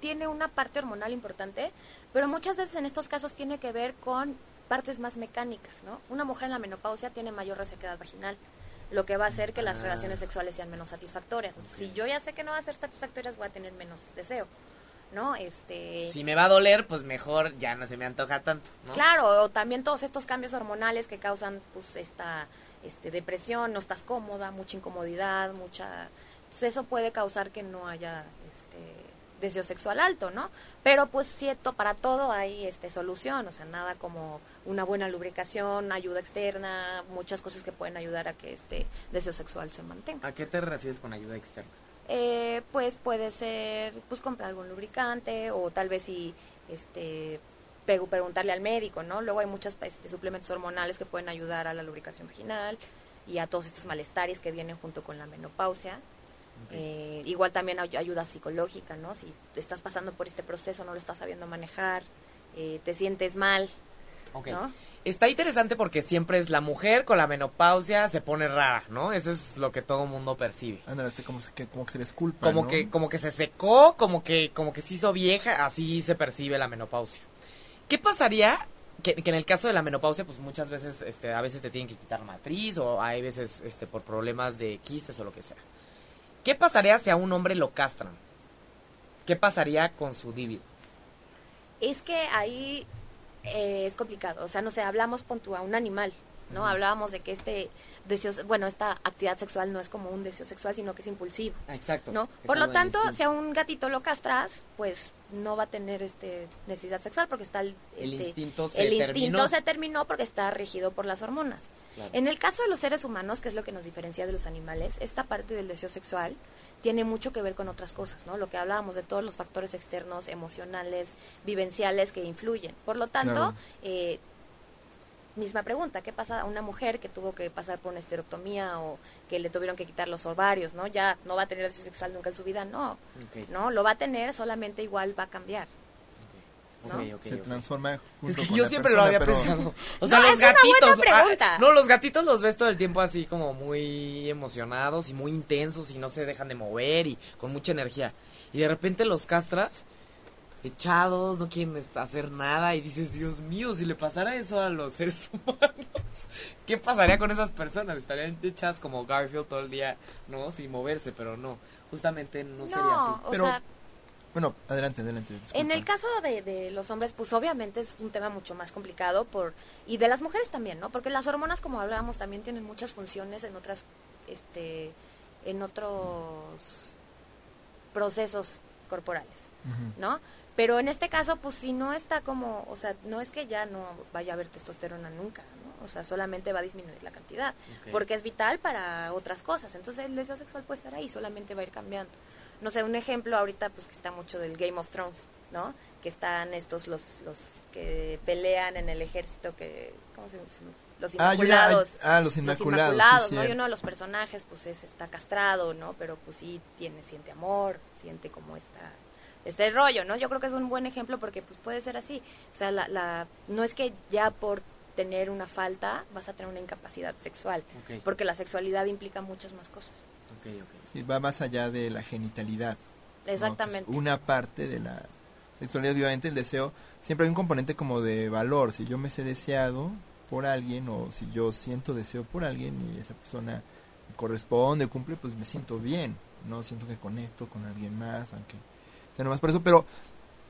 tiene una parte hormonal importante, pero muchas veces en estos casos tiene que ver con partes más mecánicas, ¿no? Una mujer en la menopausia tiene mayor resequedad vaginal, lo que va a hacer que las Ah. relaciones sexuales sean menos satisfactorias. Si yo ya sé que no va a ser satisfactorias, voy a tener menos deseo, ¿no? Este Si me va a doler, pues mejor ya no se me antoja tanto, ¿no? Claro, o también todos estos cambios hormonales que causan pues esta este, depresión, no estás cómoda, mucha incomodidad, mucha... Entonces eso puede causar que no haya este, deseo sexual alto, ¿no? Pero pues cierto, para todo hay este, solución, o sea, nada como una buena lubricación, ayuda externa, muchas cosas que pueden ayudar a que este deseo sexual se mantenga. ¿A qué te refieres con ayuda externa? Eh, pues puede ser pues comprar algún lubricante o tal vez si este preguntarle al médico, ¿no? Luego hay muchos este, suplementos hormonales que pueden ayudar a la lubricación vaginal y a todos estos malestares que vienen junto con la menopausia. Eh, igual también ay- ayuda psicológica, ¿no? Si te estás pasando por este proceso, no lo estás sabiendo manejar, eh, te sientes mal, Está interesante porque siempre es la mujer con la menopausia se pone rara, ¿no? Eso es lo que todo mundo percibe. Ándale, este como, se- que, como que se les culpa. Como ¿no? que, como que se secó, como que, como que se hizo vieja, así se percibe la menopausia. ¿Qué pasaría? Que, que en el caso de la menopausia, pues muchas veces, este, a veces te tienen que quitar matriz, o hay veces, este, por problemas de quistes o lo que sea. ¿Qué pasaría si a un hombre lo castran? ¿Qué pasaría con su libido? Es que ahí eh, es complicado. O sea, no sé, hablamos con tu, a un animal, ¿no? Hablábamos de que este deseo, bueno, esta actividad sexual no es como un deseo sexual, sino que es impulsivo. Ah, Exacto. ¿no? Es Por lo tanto, si a un gatito lo castras, pues no va a tener este necesidad sexual porque está el, El este, instinto se el instinto se terminó porque está regido por las hormonas. Claro. En el caso de los seres humanos, que es lo que nos diferencia de los animales, esta parte del deseo sexual tiene mucho que ver con otras cosas, ¿no? Lo que hablábamos de todos los factores externos, emocionales, vivenciales que influyen. Por lo tanto, Claro. eh, misma pregunta, ¿qué pasa a una mujer que tuvo que pasar por una esterectomía o que le tuvieron que quitar los ovarios, ¿no? Ya no va a tener deseo sexual nunca en su vida, no. No, lo va a tener, solamente igual va a cambiar. Se transforma Es junto que con yo la siempre persona, lo había pero- pensado. <laughs> O sea, No, los es una buena gatitos. pregunta. ah, no, los gatitos los ves todo el tiempo así como muy emocionados y muy intensos y no se dejan de mover y con mucha energía. Y de repente los castras echados, no quieren hacer nada y dices, Dios mío, si le pasara eso a los seres <laughs> humanos, ¿qué pasaría con esas personas? Estarían echadas como Garfield todo el día, ¿no? Sin moverse, pero no, justamente no, sería así. o Pero- sea, Bueno, adelante, adelante. En disculpa. el caso de, de los hombres, pues obviamente es un tema mucho más complicado por y de las mujeres también, ¿no? Porque las hormonas, como hablábamos, también tienen muchas funciones en otras, este, en otros procesos corporales. ¿no? Pero en este caso, pues si no está como, o sea, no es que ya no vaya a haber testosterona nunca, ¿no? O sea, solamente va a disminuir la cantidad, porque es vital para otras cosas. Entonces el deseo sexual puede estar ahí, solamente va a ir cambiando. No sé, un ejemplo ahorita, pues que está mucho del Game of Thrones, ¿no? Que están estos, los, los que pelean en el ejército, que, ¿cómo se llama? Los Ah, una- inmaculados. ah, los los inmaculados. sí, inmaculados, ¿no? cierto. Y uno de los personajes, pues es, está castrado, ¿no? Pero pues sí tiene, siente amor, siente como esta, este rollo, ¿no? Yo creo que es un buen ejemplo porque pues puede ser así. O sea, la, la, no es que ya por tener una falta vas a tener una incapacidad sexual, porque la sexualidad implica muchas más cosas. Ok, ok. Sí, va más allá de la genitalidad. ¿no? Exactamente. una parte de la sexualidad, obviamente el deseo, siempre hay un componente como de valor. Si yo me sé deseado por alguien o si yo siento deseo por alguien y esa persona me corresponde, cumple, pues me siento bien, ¿no? Siento que conecto con alguien más, aunque sea nomás por eso. Pero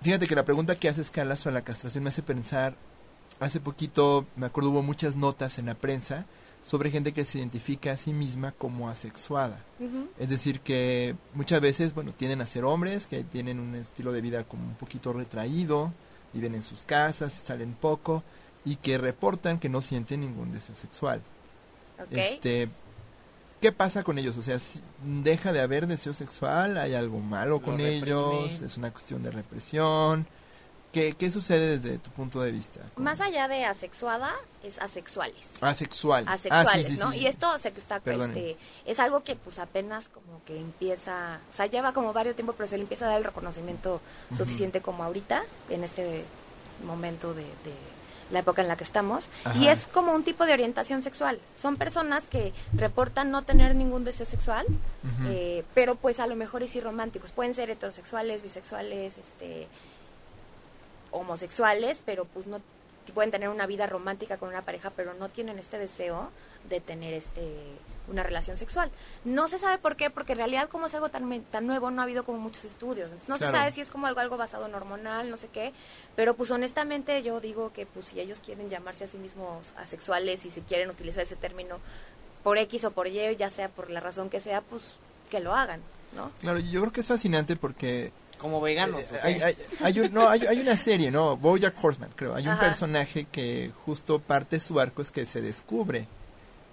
fíjate que la pregunta que hace escala sobre la castración me hace pensar, hace poquito, me acuerdo, hubo muchas notas en la prensa sobre gente que se identifica a sí misma como asexuada. Es decir, que muchas veces, bueno, tienden a ser hombres, que tienen un estilo de vida como un poquito retraído, viven en sus casas, salen poco y que reportan que no sienten ningún deseo sexual. Este, ¿qué pasa con ellos? O sea, si deja de haber deseo sexual, hay algo malo Lo con ellos, es una cuestión de represión. ¿Qué, qué sucede desde tu punto de vista? Más allá de asexuada, es asexuales. asexuales. Ah, sí, asexuales, sí, ¿no? sí. Y esto se que está este es algo que pues apenas como que empieza, o sea, lleva como varios tiempo, pero se le empieza a dar el reconocimiento suficiente como ahorita en este momento de, de la época en la que estamos Ajá. y es como un tipo de orientación sexual. Son personas que reportan no tener ningún deseo sexual, eh, pero pues a lo mejor y sí románticos. Pueden ser heterosexuales, bisexuales, este homosexuales, pero pues no pueden tener una vida romántica con una pareja, pero no tienen este deseo de tener este una relación sexual. No se sabe por qué, porque en realidad como es algo tan, tan nuevo, no ha habido como muchos estudios. No Claro. se sabe si es como algo, algo basado en hormonal, no sé qué, pero pues honestamente yo digo que pues si ellos quieren llamarse a sí mismos asexuales y si quieren utilizar ese término por X o por Y, ya sea por la razón que sea, pues que lo hagan, ¿no? Claro, yo creo que es fascinante porque Como veganos. Eh, ¿ok? hay, hay, hay un- no, hay, hay una serie, ¿no? Bojack Horseman, creo. Hay un Ajá. personaje que justo parte de su arco es que se descubre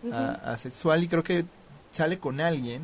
Ujú. a- asexual y creo que sale con alguien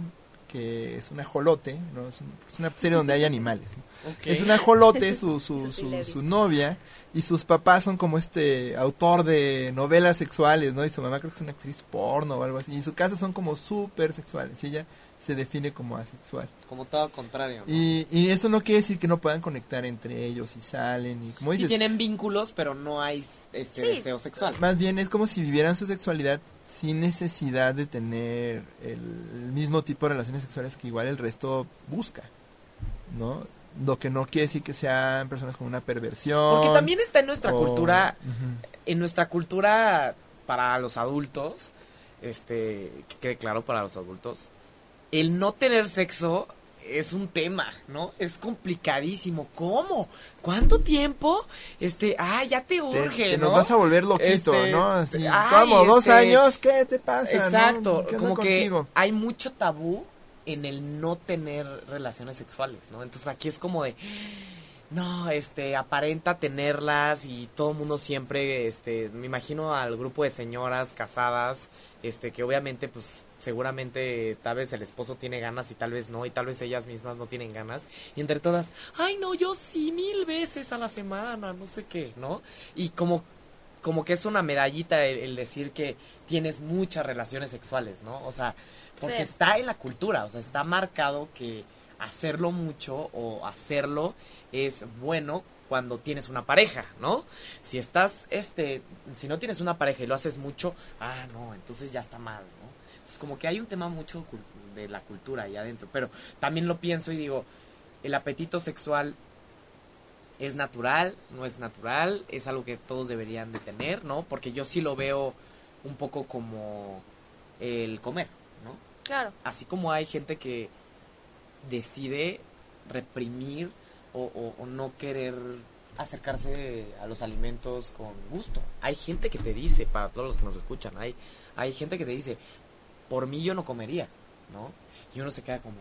que es un ajolote, ¿no? Es, un- es una serie donde hay animales, ¿no? Es un ajolote, su, <laughs> su, su, su novia, y sus papás son como este autor de novelas sexuales, ¿no? Y su mamá creo que es una actriz porno o algo así. Y en su casa son como súper sexuales. Y ella se define como asexual. Como todo contrario. ¿no? Y, y eso no quiere decir que no puedan conectar entre ellos y salen y como Sí dices, tienen vínculos, pero no hay este Sí. deseo sexual. más bien es como si vivieran su sexualidad sin necesidad de tener el mismo tipo de relaciones sexuales que igual el resto busca, ¿no? Lo que no quiere decir que sean personas con una perversión. Porque también está en nuestra o- cultura, en nuestra cultura para los adultos, este, que quede claro para los adultos, el no tener sexo es un tema, ¿no? Es complicadísimo. ¿Cómo? ¿Cuánto tiempo? Este, ah, ya te Te, urge, te ¿no? nos vas a volver loquito, Este, ¿no? Así, ¿cómo? ¿Dos este, años? ¿Qué te pasa? Exacto, ¿Qué onda como que hay mucho tabú en el no tener relaciones sexuales, ¿no? Entonces aquí es como de no, este, aparenta tenerlas y todo el mundo siempre, este, me imagino al grupo de señoras casadas, este, que obviamente, pues, seguramente tal vez el esposo tiene ganas y tal vez no, y tal vez ellas mismas no tienen ganas, y entre todas, ay, no, yo sí, mil veces a la semana, no sé qué, ¿no? Y como, como que es una medallita el, el decir que tienes muchas relaciones sexuales, ¿no? O sea, porque Sí. está en la cultura, o sea, está marcado que hacerlo mucho o hacerlo es bueno cuando tienes una pareja, ¿no? Si estás, este, si no tienes una pareja y lo haces mucho, ah, no, entonces ya está mal, ¿no? Entonces como que hay un tema mucho de la cultura ahí adentro, pero también lo pienso y digo, el apetito sexual es natural, no es natural, es algo que todos deberían de tener, ¿no? Porque yo sí lo veo un poco como el comer, ¿no? Claro. así como hay gente que decide reprimir o, o- o no querer acercarse a los alimentos con gusto. Hay gente que te dice, para todos los que nos escuchan, hay, hay gente que te dice, por mí yo no comería, ¿no? Y uno se queda como,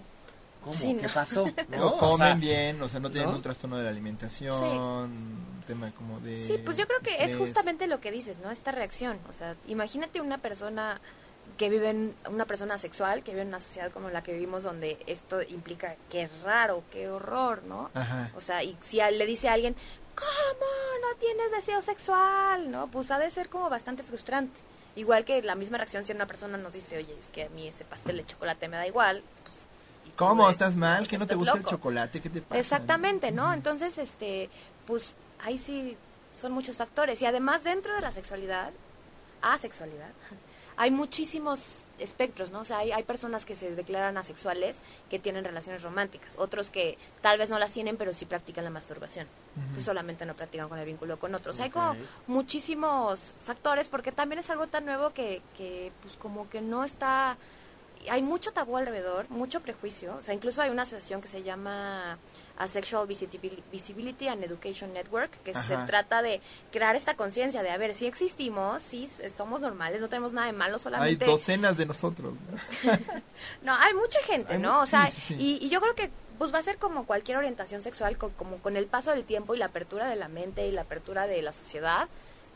¿cómo? Sí, ¿Qué ¿no? pasó? <laughs> ¿No? comen O sea, bien, o sea, no tienen ¿no? un trastorno de la alimentación, un tema como de... Sí, pues yo creo que es justamente lo que dices, ¿no? Esta reacción. O sea, imagínate una persona que vive en, una persona sexual, que vive en una sociedad como la que vivimos, donde esto implica qué raro, qué horror, ¿no? Ajá. O sea, y si a- le dice a alguien, ¿cómo no tienes deseo sexual? ¿No? Pues ha de ser como bastante frustrante. Igual que la misma reacción si una persona nos dice, oye, es que a mí ese pastel de chocolate me da igual. Pues, ¿Cómo? ¿Estás mal? pues, ¿Que no te gusta el chocolate? ¿Qué te pasa? Exactamente, ¿no? Entonces, este, pues ahí sí son muchos factores. Y además dentro de la sexualidad, asexualidad, hay muchísimos espectros, ¿no? O sea, hay, hay personas que se declaran asexuales que tienen relaciones románticas, otros que tal vez no las tienen, pero sí practican la masturbación. Pues solamente no practican con el vínculo con otros. Hay como muchísimos factores porque también es algo tan nuevo que, que pues como que no está hay mucho tabú alrededor, mucho prejuicio. O sea, incluso hay una asociación que se llama Asexual Visibil- Visibility and Education Network, que se trata de crear esta conciencia de, a ver, si existimos, si s- somos normales, no tenemos nada de malo, Hay solamente... docenas de nosotros. <laughs> ¿no? Hay mucha gente, Hay ¿no? O sea, sí, sí, sí. Y, y yo creo que pues va a ser como cualquier orientación sexual, co- como con el paso del tiempo y la apertura de la mente y la apertura de la sociedad,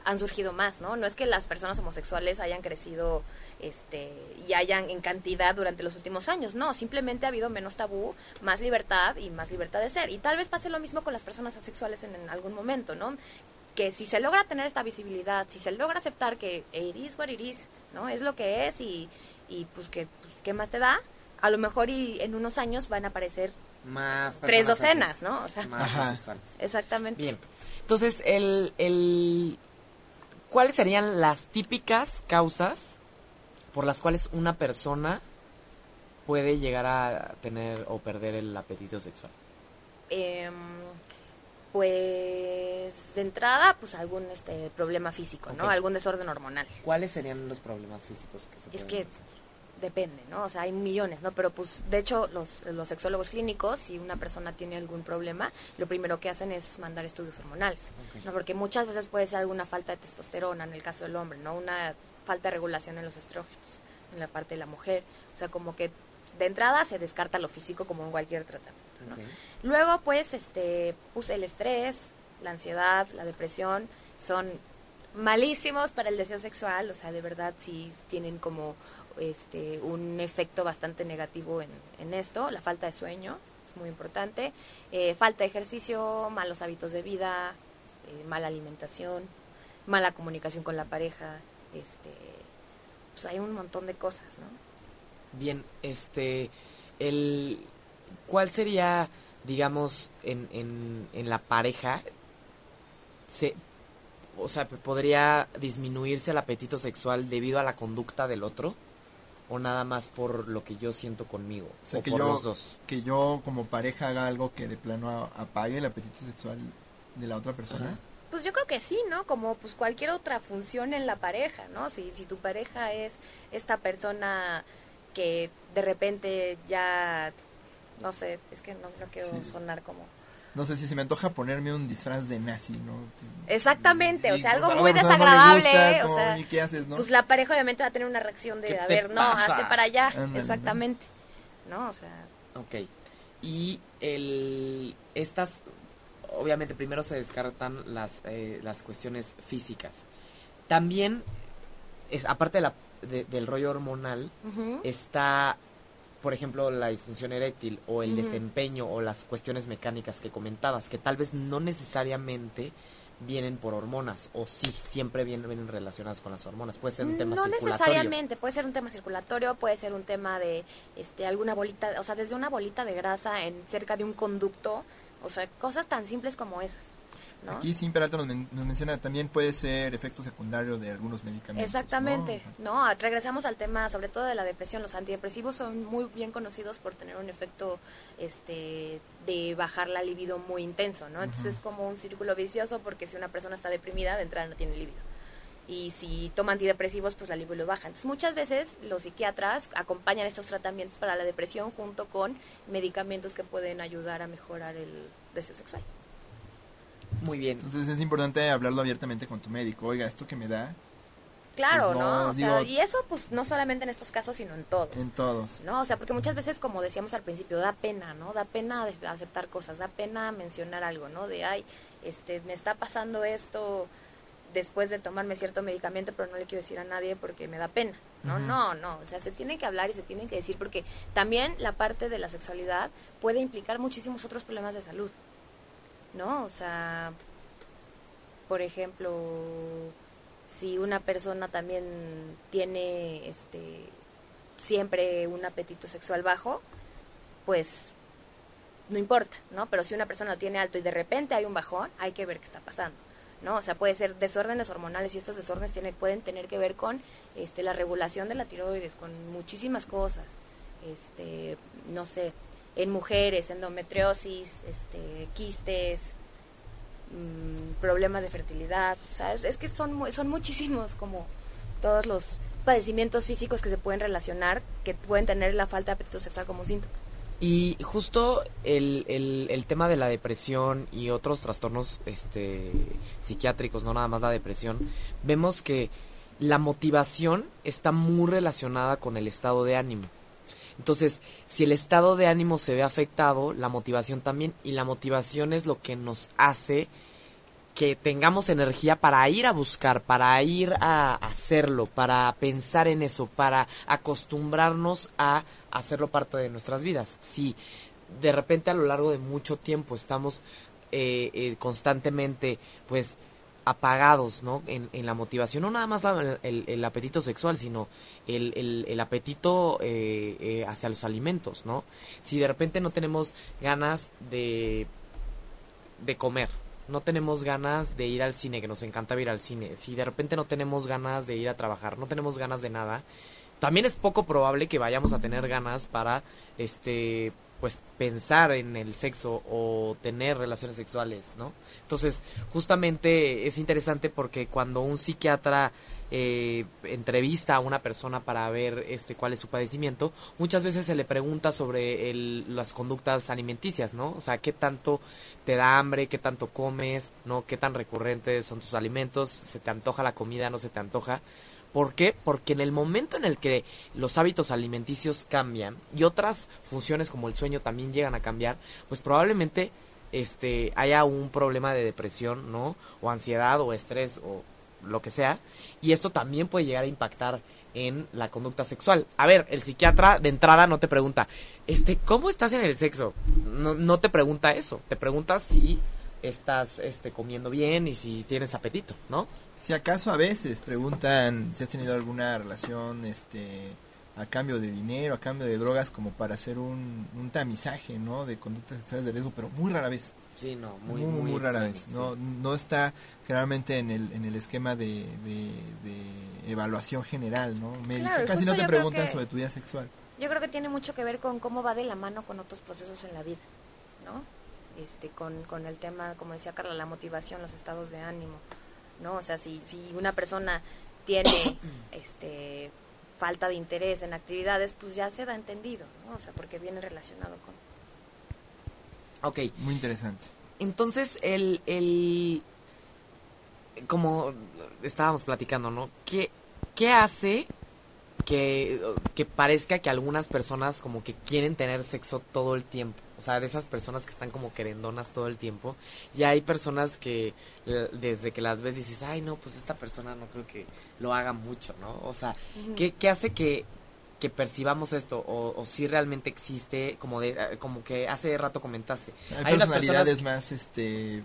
han surgido más, ¿no? No es que las personas homosexuales hayan crecido este y hayan en cantidad durante los últimos años, no, simplemente ha habido menos tabú, más libertad y más libertad de ser. Y tal vez pase lo mismo con las personas asexuales en, en algún momento, ¿no? Que si se logra tener esta visibilidad, si se logra aceptar que it is what it is, ¿no? Es lo que es y, y pues que pues, ¿qué más te da? A lo mejor y en unos años van a aparecer más tres docenas, ¿no? O sea, más asexuales. exactamente. Bien. Entonces, el, el, ¿cuáles serían las típicas causas por las cuales una persona puede llegar a tener o perder el apetito sexual? Em, pues de entrada, pues algún este problema físico, ¿no? Algún desorden hormonal. ¿Cuáles serían los problemas físicos que se Es pueden que-? Depende, ¿no? O sea, hay millones, ¿no? Pero pues, de hecho, los, los sexólogos clínicos, si una persona tiene algún problema, lo primero que hacen es mandar estudios hormonales. ¿no? Porque muchas veces puede ser alguna falta de testosterona en el caso del hombre, ¿no? Una falta de regulación en los estrógenos, en la parte de la mujer. O sea, como que de entrada se descarta lo físico como en cualquier tratamiento, ¿no? Luego, pues, este, pues el estrés, la ansiedad, la depresión son malísimos para el deseo sexual, o sea, de verdad sí tienen como este un efecto bastante negativo en, en esto, la falta de sueño es muy importante, eh, falta de ejercicio, malos hábitos de vida, eh, mala alimentación, mala comunicación con la pareja, este, pues hay un montón de cosas, ¿no? Bien, este, el, ¿cuál sería, digamos, en, en, en la pareja, se, o sea, podría disminuirse el apetito sexual debido a la conducta del otro? ¿O nada más por lo que yo siento conmigo? O sea, o que por yo, los dos. que yo como pareja haga algo que de plano apague el apetito sexual de la otra persona. Ajá. Pues yo creo que sí, ¿no? Como pues cualquier otra función en la pareja, ¿no? Si, si tu pareja es esta persona que de repente ya no sé, es que no, no quiero Sí. sonar como... No sé si se me antoja ponerme un disfraz de nazi, ¿no? Exactamente, o sea, algo pues, muy no desagradable, gusta, o sea, "Oye, ¿qué haces, no? Pues la pareja obviamente va a tener una reacción de, ¿Qué a ver, no, pasa? hazte para allá, Ándale, ¿no? exactamente, ¿no? O sea, Ok. Y el, estas, obviamente primero se descartan las, eh, las cuestiones físicas. También, es, aparte de la, de- del rollo hormonal, está, por ejemplo, la disfunción eréctil o el desempeño o las cuestiones mecánicas que comentabas, que tal vez no necesariamente vienen por hormonas o sí, siempre vienen, vienen relacionadas con las hormonas. Puede ser un tema no circulatorio. necesariamente, puede ser un tema circulatorio, puede ser un tema de este alguna bolita, o sea, desde una bolita de grasa en cerca de un conducto, o sea, cosas tan simples como esas, ¿no? Aquí Sim Peralta nos, men- nos menciona también puede ser efecto secundario de algunos medicamentos. Exactamente, ¿no? ¿no? Regresamos al tema, sobre todo de la depresión. Los antidepresivos son muy bien conocidos por tener un efecto este, de bajar la libido muy intenso, ¿no? Entonces es como un círculo vicioso porque si una persona está deprimida, de entrada no tiene libido. Y si toma antidepresivos, pues la libido baja. Entonces muchas veces los psiquiatras acompañan estos tratamientos para la depresión junto con medicamentos que pueden ayudar a mejorar el deseo sexual. Muy bien. Entonces es importante hablarlo abiertamente con tu médico. Oiga, esto que me da Claro, Pues no, ¿no? O sea, y eso pues no solamente en estos casos, sino en todos. en todos. ¿no? O sea, porque muchas veces, como decíamos al principio, da pena, ¿no? Da pena aceptar cosas, da pena mencionar algo, ¿no? De, ay, este, me está pasando esto después de tomarme cierto medicamento, pero no le quiero decir a nadie porque me da pena, ¿no? No, no, o sea, se tiene que hablar y se tiene que decir porque también la parte de la sexualidad puede implicar muchísimos otros problemas de salud, ¿no? O sea, por ejemplo, si una persona también tiene este siempre un apetito sexual bajo, pues no importa, ¿no? Pero si una persona lo tiene alto y de repente hay un bajón, hay que ver qué está pasando, ¿no? O sea, puede ser desórdenes hormonales y estos desórdenes tienen, pueden tener que ver con este, la regulación de la tiroides, con muchísimas cosas, este, no sé, en mujeres, endometriosis, este, quistes, mm, problemas de fertilidad, o sea, es, es que son, son muchísimos como todos los padecimientos físicos que se pueden relacionar, que pueden tener la falta de apetito sexual como un síntoma. Y justo el, el, el tema de la depresión y otros trastornos este, psiquiátricos, no nada más la depresión, vemos que la motivación está muy relacionada con el estado de ánimo. Entonces, si el estado de ánimo se ve afectado, la motivación también, y la motivación es lo que nos hace que tengamos energía para ir a buscar, para ir a hacerlo, para pensar en eso, para acostumbrarnos a hacerlo parte de nuestras vidas. Si de repente a lo largo de mucho tiempo estamos eh, eh, constantemente, pues, apagados, ¿no? En, en la motivación, no nada más el, apetito sexual, sino el apetito eh, eh, hacia los alimentos, ¿no? Si de repente no tenemos ganas de, de comer, no tenemos ganas de ir al cine, que nos encanta ir al cine, si de repente no tenemos ganas de ir a trabajar, no tenemos ganas de nada, también es poco probable que vayamos a tener ganas para este pues pensar en el sexo o tener relaciones sexuales, ¿no? Entonces, justamente es interesante porque cuando un psiquiatra eh, entrevista a una persona para ver este cuál es su padecimiento, muchas veces se le pregunta sobre el- las conductas alimenticias, ¿no? O sea, qué tanto te da hambre, qué tanto comes, ¿no? Qué tan recurrentes son tus alimentos, se te antoja la comida, no se te antoja. ¿Por qué? Porque en el momento en el que los hábitos alimenticios cambian y otras funciones como el sueño también llegan a cambiar, pues probablemente este haya un problema de depresión, ¿no? O ansiedad o estrés o lo que sea, y esto también puede llegar a impactar en la conducta sexual. A ver, el psiquiatra de entrada no te pregunta, este, ¿cómo estás en el sexo? No, no te pregunta eso, te pregunta si estás este comiendo bien y si tienes apetito, ¿no? Si acaso a veces preguntan si has tenido alguna relación este a cambio de dinero, a cambio de drogas, como para hacer un, un tamizaje, ¿no? De conductas sexuales de riesgo, pero muy rara vez. Sí, no, Muy, muy, muy, muy, rara extraño, vez. sí. No, no está generalmente en el, en el esquema de, de- de evaluación general, ¿no? Médica. Claro, Casi no te preguntan que- sobre tu vida sexual. Yo creo que tiene mucho que ver con cómo va de la mano con otros procesos en la vida, ¿no? Este, con, con el tema, como decía Carla, la motivación, los estados de ánimo, ¿no? O sea, si, si una persona tiene <coughs> este falta de interés en actividades, pues ya se da entendido, ¿no? O sea, porque viene relacionado con... Ok. Muy interesante. Entonces, el, el, como estábamos platicando, ¿no? ¿Qué, qué hace que, que parezca que algunas personas como que quieren tener sexo todo el tiempo? O sea, de esas personas que están como querendonas todo el tiempo. Y hay personas que eh, desde que las ves dices, ay, no, pues esta persona no creo que lo haga mucho, ¿no? O sea, ¿qué, qué hace que, que percibamos esto? O, o si realmente existe, como de eh, como que hace rato comentaste. Hay, unas personalidades personas más, este,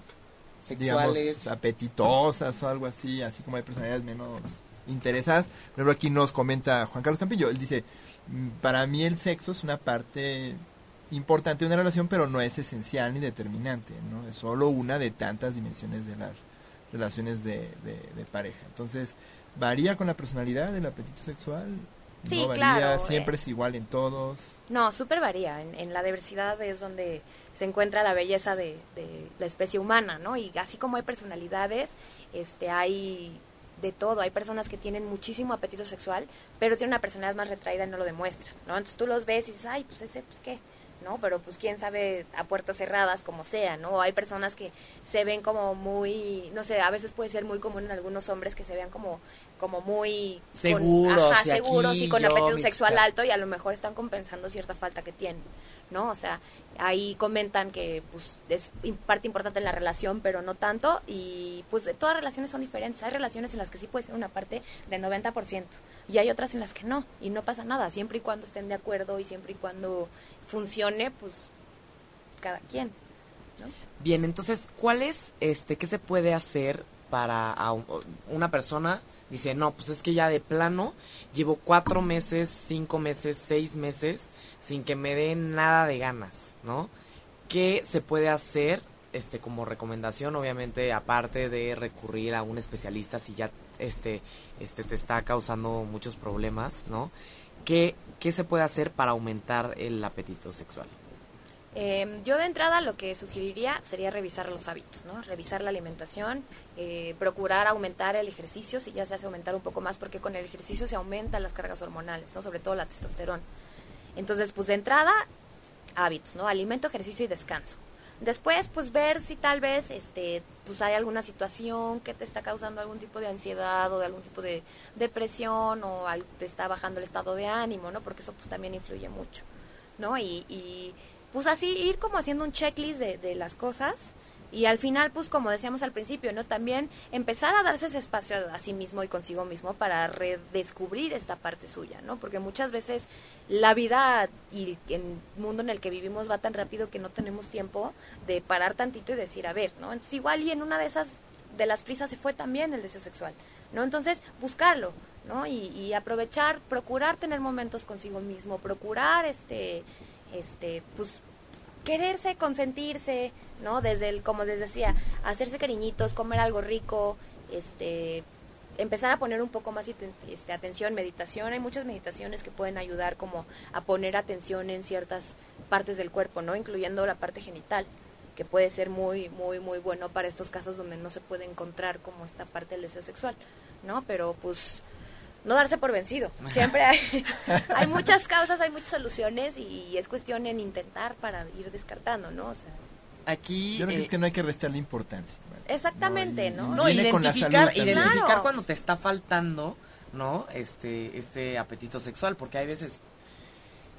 sexuales. digamos, apetitosas o algo así, así como hay personalidades menos interesadas. Por ejemplo, aquí nos comenta Juan Carlos Campillo, él dice, "Mm, para mí el sexo es una parte importante de una relación, pero no es esencial ni determinante, ¿no? Es solo una de tantas dimensiones de las relaciones de, de- de pareja. Entonces, ¿varía con la personalidad del apetito sexual? Sí, ¿No varía? claro, ¿Siempre eh. es igual en todos? No, súper varía. En, en la diversidad es donde se encuentra la belleza de, de la especie humana, ¿no? Y así como hay personalidades, este, hay de todo. Hay personas que tienen muchísimo apetito sexual, pero tienen una personalidad más retraída y no lo demuestran, ¿no? Entonces tú los ves y dices, ay, pues ese, pues qué, ¿no? Pero pues quién sabe a puertas cerradas, como sea, ¿no? Hay personas que se ven como muy, no sé, a veces puede ser muy común en algunos hombres que se vean como como muy con- Seguros, ajá, y aquí seguros y con apetito sexual chica. alto y a lo mejor están compensando cierta falta que tienen, ¿no? O sea, ahí comentan que pues es parte importante en la relación, pero no tanto y pues de todas relaciones son diferentes. Hay relaciones en las que sí puede ser una parte del 90% y hay otras en las que no y no pasa nada, siempre y cuando estén de acuerdo y siempre y cuando funcione, pues cada quien. Bien, entonces, ¿cuál es, este, qué se puede hacer para a una persona? Dice, no, pues es que ya de plano llevo cuatro meses, cinco meses, seis meses sin que me den nada de ganas, ¿no? ¿Qué se puede hacer, este, como recomendación, obviamente, aparte de recurrir a un especialista si ya, este, este, te está causando muchos problemas, ¿no? ¿Qué, qué se puede hacer para aumentar el apetito sexual? Eh, yo de entrada lo que sugeriría sería revisar los hábitos, ¿no? Revisar la alimentación, eh, procurar aumentar el ejercicio, si ya se hace aumentar un poco más, porque con el ejercicio se aumentan las cargas hormonales, ¿no? Sobre todo la testosterona. Entonces, pues de entrada, hábitos, ¿no? Alimento, ejercicio y descanso. Después, pues ver si tal vez, este, pues hay alguna situación que te está causando algún tipo de ansiedad o de algún tipo de depresión o te está bajando el estado de ánimo, ¿no? Porque eso pues también influye mucho, ¿no? Y, y pues así ir como haciendo un checklist de, de las cosas y al final, pues como decíamos al principio, ¿no? También empezar a darse ese espacio a, sí mismo y consigo mismo para redescubrir esta parte suya, ¿no? Porque muchas veces la vida y el mundo en el que vivimos va tan rápido que no tenemos tiempo de parar tantito y decir, a ver, ¿no? Entonces igual y en una de esas, de las prisas se fue también el deseo sexual, ¿no? Entonces buscarlo, ¿no? Y, y aprovechar, procurar tener momentos consigo mismo, procurar, este, este, pues quererse, consentirse, ¿no? Desde el, como les decía, hacerse cariñitos, comer algo rico, este, empezar a poner un poco más este, atención, meditación. Hay muchas meditaciones que pueden ayudar como a poner atención en ciertas partes del cuerpo, ¿no? Incluyendo la parte genital, que puede ser muy, muy, muy bueno para estos casos donde no se puede encontrar como esta parte del deseo sexual, ¿no? Pero pues no darse por vencido. Siempre hay, <laughs> hay muchas causas, hay muchas soluciones y es cuestión en intentar para ir descartando, ¿no? O sea, Aquí... Yo creo que eh, es que no hay que restarle importancia. ¿vale? Exactamente, ¿no? y No, identificar, identificar Claro. cuando te está faltando, ¿no? Este, este apetito sexual, porque hay veces,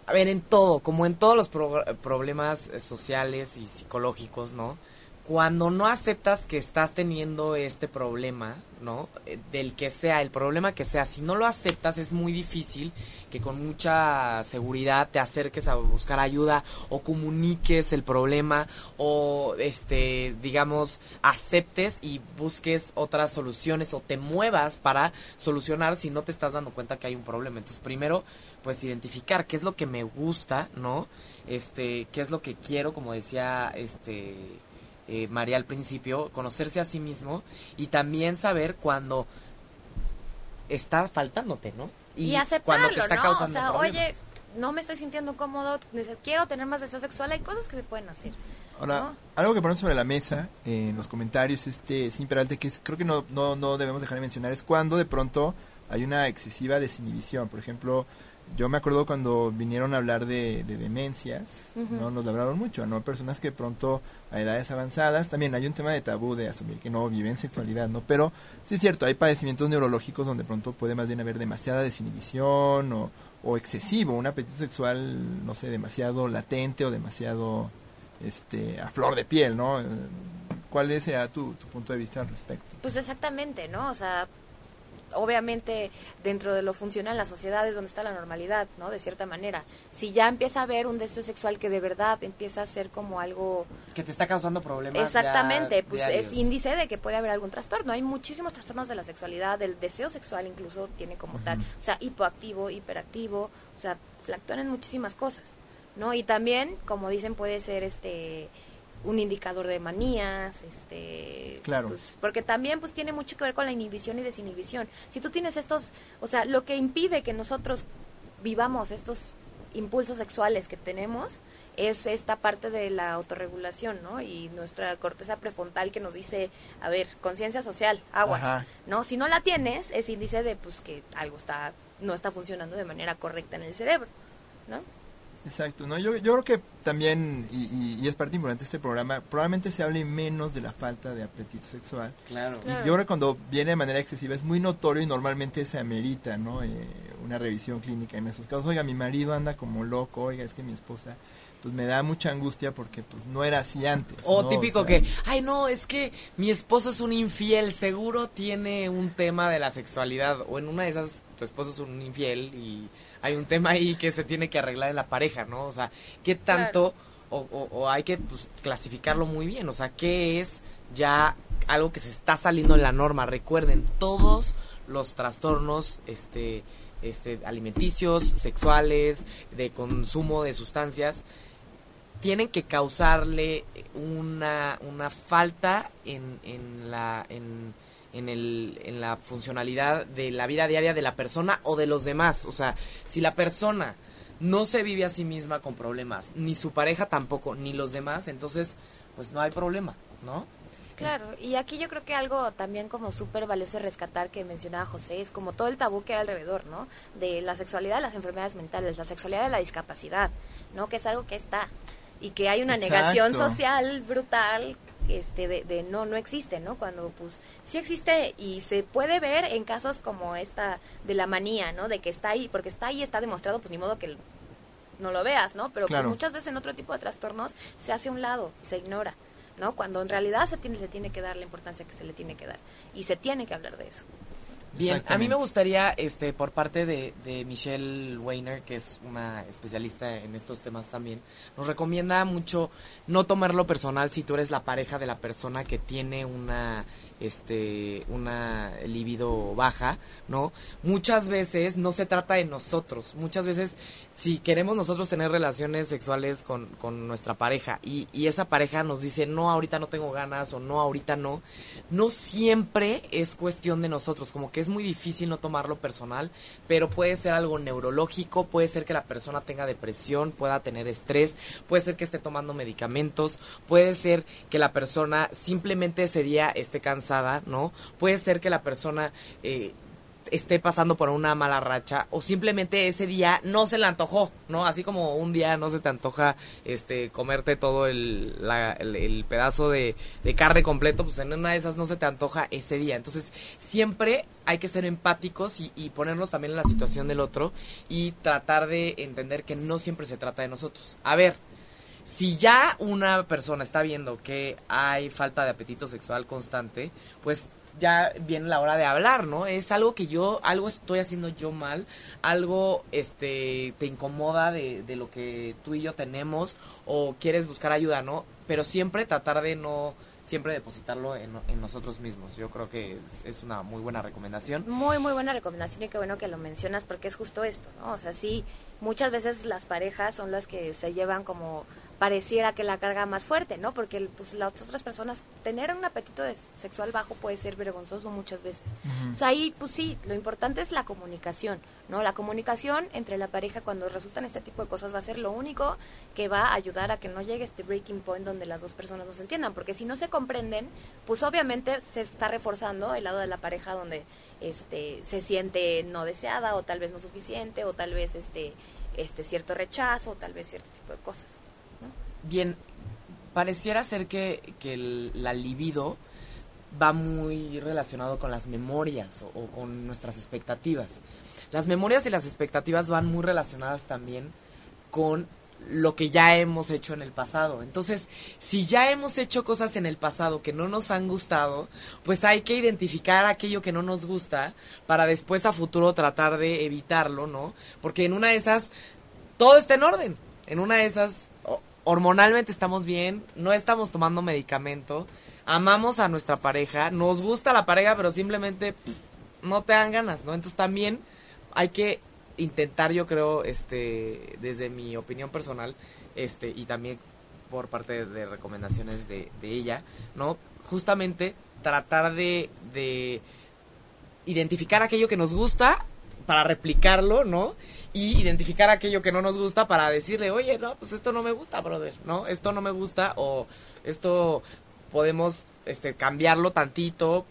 a ver, en todo, como en todos los pro- problemas eh, sociales y psicológicos, ¿no? Cuando no aceptas que estás teniendo este problema, ¿no? Eh, Del que sea, el problema que sea, si no lo aceptas es muy difícil que con mucha seguridad te acerques a buscar ayuda o comuniques el problema o este digamos aceptes y busques otras soluciones o te muevas para solucionar si no te estás dando cuenta que hay un problema. Entonces, primero pues identificar qué es lo que me gusta, ¿no? Este, qué es lo que quiero, como decía este eh, María al principio, conocerse a sí mismo y también saber cuando está faltándote, ¿no? Y, cuando aceptarlo, te está ¿no? causando O sea, problemas. oye, no me estoy sintiendo cómodo, quiero tener más deseo sexual, hay cosas que se pueden hacer. Ahora, ¿no? algo que ponemos sobre la mesa eh, en los comentarios, este sin Peralte, que es, creo que no, no, no debemos dejar de mencionar, es cuando de pronto hay una excesiva desinhibición. Por ejemplo, yo me acuerdo cuando vinieron a hablar de, de demencias, Ujú. ¿no? Nos lo hablaron mucho, ¿no? Personas que pronto a edades avanzadas, también hay un tema de tabú de asumir que no viven sexualidad, ¿no? Pero sí es cierto, hay padecimientos neurológicos donde pronto puede más bien haber demasiada desinhibición o, o excesivo, un apetito sexual, no sé, demasiado latente o demasiado este a flor de piel, ¿no? Eh, ¿Cuál será tu, tu punto de vista al respecto? Pues exactamente, ¿no? O sea, obviamente dentro de lo funcional la sociedad es donde está la normalidad, ¿no? De cierta manera. Si ya empieza a haber un deseo sexual que de verdad empieza a ser como algo Que te está causando problemas. Exactamente, ya pues diarios. es índice de que puede haber algún trastorno. Hay muchísimos trastornos de la sexualidad, del deseo sexual incluso tiene como tal, o sea, hipoactivo, hiperactivo, o sea, fluctúan en muchísimas cosas, ¿no? Y también, como dicen, puede ser este un indicador de manías, este, Claro. pues, porque también pues tiene mucho que ver con la inhibición y desinhibición. Si tú tienes estos, o sea, lo que impide que nosotros vivamos estos impulsos sexuales que tenemos es esta parte de la autorregulación, ¿no? Y nuestra corteza prefrontal que nos dice, a ver, conciencia social, aguas, Ajá. ¿no? Si no la tienes, es índice de pues que algo está no está funcionando de manera correcta en el cerebro, ¿no? Exacto, ¿no? Yo, yo creo que también, y, y- y es parte importante de este programa, probablemente se hable menos de la falta de apetito sexual. Claro. Claro. Y yo creo que cuando viene de manera excesiva es muy notorio y normalmente se amerita, ¿no? Eh, una revisión clínica en esos casos. Oiga, mi marido anda como loco, oiga, es que mi esposa, pues me da mucha angustia porque pues no era así antes. O ¿no? típico sea, que, ay no, es que mi esposo es un infiel, seguro tiene un tema de la sexualidad. O en una de esas, tu esposo es un infiel y hay un tema ahí que se tiene que arreglar en la pareja, ¿no? O sea, ¿qué tanto, o, o- o hay que pues, clasificarlo muy bien? O sea, ¿qué es ya algo que se está saliendo en la norma? Recuerden, todos los trastornos, este este alimenticios, sexuales, de consumo de sustancias, tienen que causarle una, una falta en, en la en, en, el, en la funcionalidad de la vida diaria de la persona o de los demás. O sea, si la persona no se vive a sí misma con problemas, ni su pareja tampoco, ni los demás, entonces pues no hay problema, ¿no? Claro, y aquí yo creo que algo también como súper valioso rescatar que mencionaba José es como todo el tabú que hay alrededor, ¿no? De la sexualidad, las enfermedades mentales, la sexualidad de la discapacidad, ¿no? Que es algo que está y que hay una Exacto. negación social brutal este de, de no no existe, ¿no? Cuando pues sí existe y se puede ver en casos como esta de la manía, ¿no? De que está ahí, porque está ahí, está demostrado, pues ni modo que no lo veas, ¿no? Pero pues, muchas veces en otro tipo de trastornos se hace a un lado, se ignora, ¿no? Cuando en realidad se tiene, se tiene que dar la importancia que se le tiene que dar y se tiene que hablar de eso. Bien, a mí me gustaría, este, por parte de, de Michelle Weiner, que es una especialista en estos temas también, nos recomienda mucho no tomarlo personal si tú eres la pareja de la persona que tiene una, este, una libido baja, ¿no? Muchas veces no se trata de nosotros, muchas veces si queremos nosotros tener relaciones sexuales con, con nuestra pareja y, y esa pareja nos dice, no, ahorita no tengo ganas o no, ahorita no, no siempre es cuestión de nosotros, como que es muy difícil no tomarlo personal, pero puede ser algo neurológico, puede ser que la persona tenga depresión, pueda tener estrés, puede ser que esté tomando medicamentos, puede ser que la persona simplemente ese día esté cansada, ¿no? Puede ser que la persona... eh, esté pasando por una mala racha o simplemente ese día no se le antojó, ¿no? Así como un día no se te antoja este comerte todo el, el pedazo de, de carne completo, pues en una de esas no se te antoja ese día. Entonces, siempre hay que ser empáticos y, y ponernos también en la situación del otro y tratar de entender que no siempre se trata de nosotros. A ver, si ya una persona está viendo que hay falta de apetito sexual constante, pues ya viene la hora de hablar, ¿no? Es algo que yo, algo estoy haciendo yo mal, algo este te incomoda de, de lo que tú y yo tenemos o quieres buscar ayuda, ¿no? Pero siempre tratar de no siempre depositarlo en, en nosotros mismos. Yo creo que es, es una muy buena recomendación. Muy, muy buena recomendación y qué bueno que lo mencionas porque es justo esto, ¿no? O sea, sí, muchas veces las parejas son las que se llevan como pareciera que la carga más fuerte, ¿no? Porque pues las otras personas, tener un apetito sexual bajo puede ser vergonzoso muchas veces. O sea, ahí pues sí, lo importante es la comunicación, ¿no? La comunicación entre la pareja cuando resultan este tipo de cosas va a ser lo único que va a ayudar a que no llegue este breaking point donde las dos personas no se entiendan, porque si no se comprenden, pues obviamente se está reforzando el lado de la pareja donde este se siente no deseada o tal vez no suficiente o tal vez este este cierto rechazo o tal vez cierto tipo de cosas. Bien, pareciera ser que, que la libido va muy relacionado con las memorias o, con nuestras expectativas. Las memorias y las expectativas van muy relacionadas también con lo que ya hemos hecho en el pasado. Entonces, si ya hemos hecho cosas en el pasado que no nos han gustado, pues hay que identificar aquello que no nos gusta para después a futuro tratar de evitarlo, ¿no? Porque en una de esas todo está en orden. En una de esas hormonalmente estamos bien, no estamos tomando medicamento, amamos a nuestra pareja, nos gusta la pareja, pero simplemente no te dan ganas, ¿no? Entonces también hay que intentar, yo creo, este, desde mi opinión personal, este, y también por parte de recomendaciones de, ella, ¿no? Justamente tratar de, de identificar aquello que nos gusta para replicarlo, ¿no? Y identificar aquello que no nos gusta para decirle, oye, no, pues esto no me gusta, brother, ¿no? Esto no me gusta o esto podemos este, cambiarlo tantito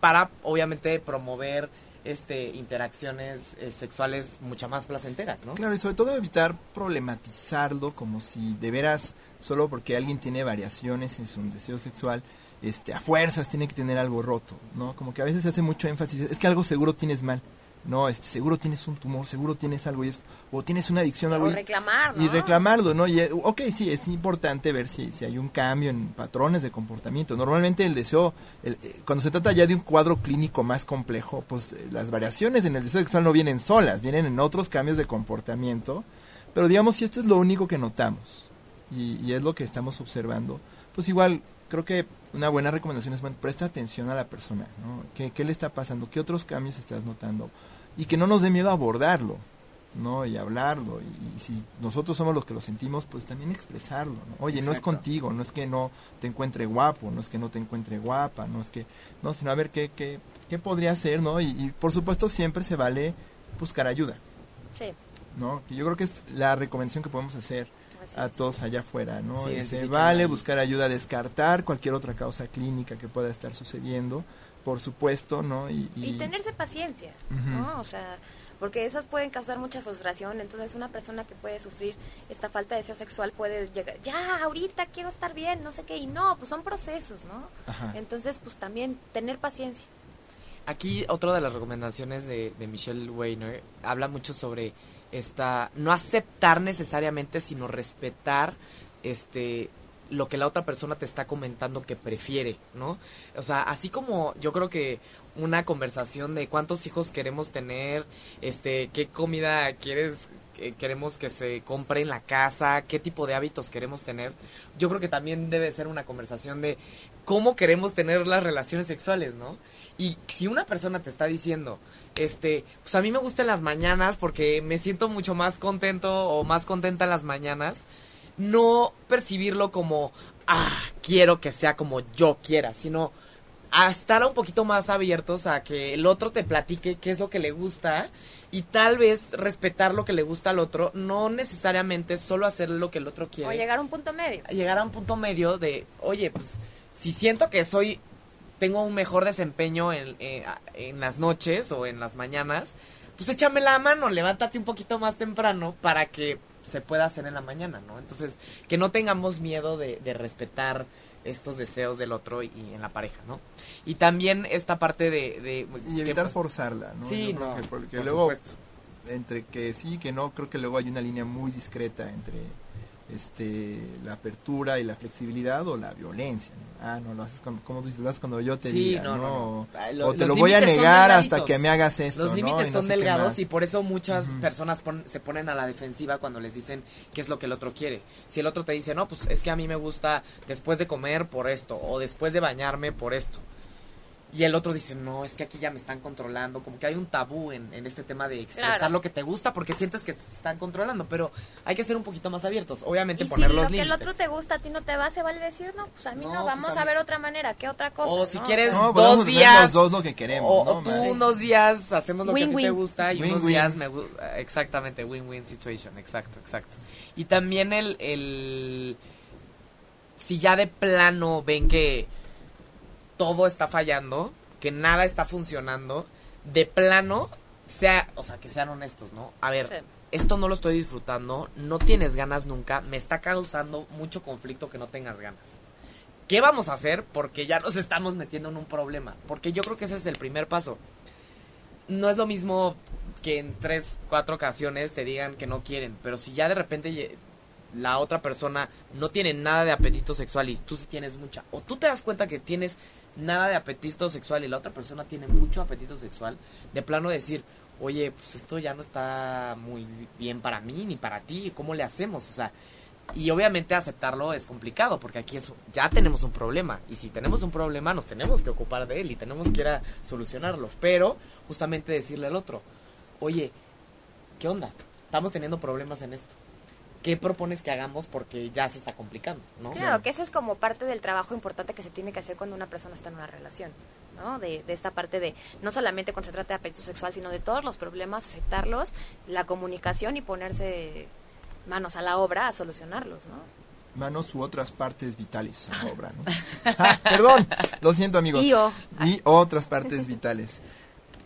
para, obviamente, promover este interacciones eh, sexuales mucho más placenteras, ¿no? Claro, y sobre todo evitar problematizarlo como si de veras solo porque alguien tiene variaciones en su deseo sexual, este a fuerzas tiene que tener algo roto, ¿no? Como que a veces se hace mucho énfasis, es que algo seguro tienes mal no, este, seguro tienes un tumor, seguro tienes algo y es, o tienes una adicción a algo. O reclamar, Y reclamarlo, ¿no? Y, ok, sí, es importante ver si, si hay un cambio en patrones de comportamiento. Normalmente el deseo, el, eh, cuando se trata ya de un cuadro clínico más complejo, pues eh, las variaciones en el deseo sexual no vienen solas, vienen en otros cambios de comportamiento. Pero digamos, si esto es lo único que notamos y, y es lo que estamos observando, pues igual creo que una buena recomendación es, bueno, presta atención a la persona, ¿no? ¿Qué, ¿Qué, le está pasando? ¿Qué otros cambios estás notando? Y que no nos dé miedo abordarlo, ¿no? Y hablarlo. Y, si nosotros somos los que lo sentimos, pues también expresarlo, ¿no? Oye, no es contigo, no es que no te encuentre guapo, no es que no te encuentre guapa, no es que, no, sino a ver qué, qué, qué podría ser, ¿no? Y, y por supuesto siempre se vale buscar ayuda. Sí. ¿No? Que yo creo que es la recomendación que podemos hacer a todos allá afuera, ¿no? se este, vale buscar ayuda, descartar cualquier otra causa clínica que pueda estar sucediendo, por supuesto, ¿no? Y, y... tenerse paciencia, ¿no? O sea, porque esas pueden causar mucha frustración, entonces una persona que puede sufrir esta falta de deseo sexual puede llegar, ya, ahorita quiero estar bien, no sé qué, y no, pues son procesos, ¿no? Entonces, pues también tener paciencia. Aquí otra de las recomendaciones de, de Michelle Weiner habla mucho sobre esta no aceptar necesariamente sino respetar este lo que la otra persona te está comentando que prefiere, ¿no? O sea, así como yo creo que una conversación de cuántos hijos queremos tener, este, qué comida quieres queremos que se compre en la casa, qué tipo de hábitos queremos tener. Yo creo que también debe ser una conversación de cómo queremos tener las relaciones sexuales, ¿no? Y si una persona te está diciendo, este, pues a mí me gustan las mañanas porque me siento mucho más contento o más contenta en las mañanas, no percibirlo como, ah, quiero que sea como yo quiera, sino a estar un poquito más abiertos a que el otro te platique qué es lo que le gusta y tal vez respetar lo que le gusta al otro, no necesariamente solo hacer lo que el otro quiere. O llegar a un punto medio. Llegar a un punto medio de, oye, pues si siento que soy, tengo un mejor desempeño en, eh, en las noches o en las mañanas, pues échame la mano, levántate un poquito más temprano para que se pueda hacer en la mañana, ¿no? Entonces, que no tengamos miedo de, de respetar estos deseos del otro y, en la pareja, ¿no? Y también esta parte de... y evitar forzarla, ¿no? Sí, no, porque luego, entre que sí y que no, creo que luego hay una línea muy discreta entre este la apertura y la flexibilidad o la violencia. Ah, no, lo haces cuando, como lo haces cuando yo te diga, no, o te lo voy a negar hasta que me hagas esto. Los límites son delgados y por eso muchas personas se ponen a la defensiva cuando les dicen qué es lo que el otro quiere. Si el otro te dice, no, pues es que a mí me gusta después de comer por esto o después de bañarme por esto. Y el otro dice, no, es que aquí ya me están controlando, como que hay un tabú en, en este tema de expresar Claro. lo que te gusta porque sientes que te están controlando, pero hay que ser un poquito más abiertos, obviamente Y si poner lo los que el límites. otro te gusta a ti no te va, se vale decir, no, pues a mí No, no, pues vamos a a mí- ver otra manera, ¿qué otra cosa? O si no? quieres No, dos días los dos lo que queremos, o, ¿no? o tú Madre. unos días hacemos lo que a ti te Win-win. gusta y unos días me gu- exactamente win-win situation exacto exacto y también el, el si ya de plano ven que todo está fallando que nada está funcionando de plano sea o sea que sean honestos no a ver Sí. esto no lo estoy disfrutando no tienes ganas nunca me está causando mucho conflicto que no tengas ganas ¿Qué vamos a hacer? Porque ya nos <laughs> estamos metiendo en un problema. Porque yo creo que ese es el primer paso. No es lo mismo que en tres, cuatro ocasiones te digan que no quieren. Pero si ya de repente la otra persona no tiene nada de apetito sexual y tú sí tienes mucha. O tú te das cuenta que tienes nada de apetito sexual y la otra persona tiene mucho apetito sexual. De plano decir, oye, pues esto ya no está muy bien para mí ni para ti. ¿Cómo le hacemos? O sea, y obviamente aceptarlo es complicado porque aquí es, ya tenemos un problema y si tenemos un problema nos tenemos que ocupar de él y tenemos que ir a solucionarlo. Pero justamente decirle al otro, oye, ¿qué onda? Estamos teniendo problemas en esto. ¿Qué propones que hagamos porque ya se está complicando? ¿no? Claro, que ese es como parte del trabajo importante que se tiene que hacer cuando una persona está en una relación, ¿no? De, de esta parte de, no solamente cuando se trata de apetito sexual, sino de todos los problemas, aceptarlos, la comunicación y ponerse manos a la obra a solucionarlos, ¿no? Manos u otras partes vitales en la <laughs> obra, ¿no? Ah, perdón, lo siento amigos. Y o. Y otras partes vitales.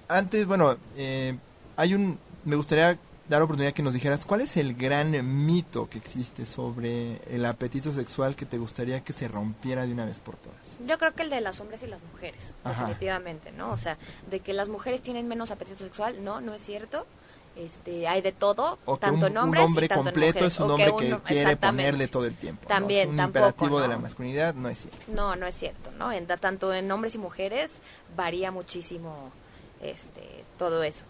Antes, bueno, eh, hay un... Me gustaría dar oportunidad que nos dijeras cuál es el gran mito que existe sobre el apetito sexual que te gustaría que se rompiera de una vez por todas. Yo creo que el de los hombres y las mujeres, Ajá. definitivamente, ¿no? O sea, de que las mujeres tienen menos apetito sexual, no, no es cierto. Este, hay de todo, O que tanto un, en un hombres hombre y tanto en completo mujeres. es un hombre que, uno- quiere ponerle todo el tiempo. ¿no? También, Es un tampoco, imperativo de ¿no? la masculinidad, no es cierto. No, no es cierto, ¿no? En- tanto en hombres y mujeres varía muchísimo este todo eso.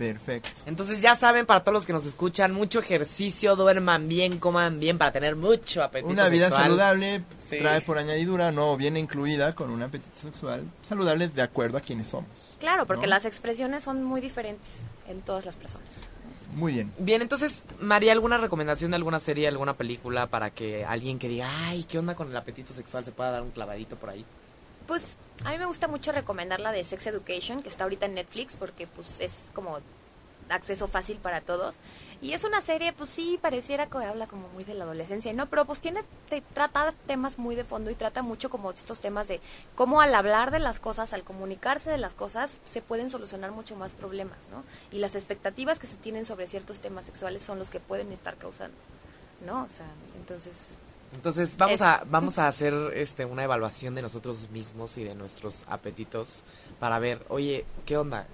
Perfecto. Entonces ya saben, para todos los que nos escuchan, mucho ejercicio, duerman bien, coman bien para tener mucho apetito Una vida sexual. saludable Sí. trae por añadidura, no viene incluida con un apetito sexual saludable de acuerdo a quienes somos. Claro, porque ¿No? las expresiones son muy diferentes en todas las personas. Muy bien. Bien, entonces, María, ¿alguna recomendación de alguna serie, alguna película para que alguien que diga, ay, ¿qué onda con el apetito sexual? se pueda dar un clavadito por ahí? Pues a mí me gusta mucho recomendar la de Sex Education, que está ahorita en Netflix, porque pues es como acceso fácil para todos. Y es una serie, pues sí, pareciera que habla como muy de la adolescencia, ¿no? Pero pues tiene, te, trata temas muy de fondo y trata mucho como estos temas de cómo al hablar de las cosas, al comunicarse de las cosas, se pueden solucionar mucho más problemas, ¿no? Y las expectativas que se tienen sobre ciertos temas sexuales son los que pueden estar causando, ¿no? O sea, entonces... Entonces, vamos Es- a vamos a hacer este una evaluación de nosotros mismos y de nuestros apetitos para ver, oye, ¿qué onda?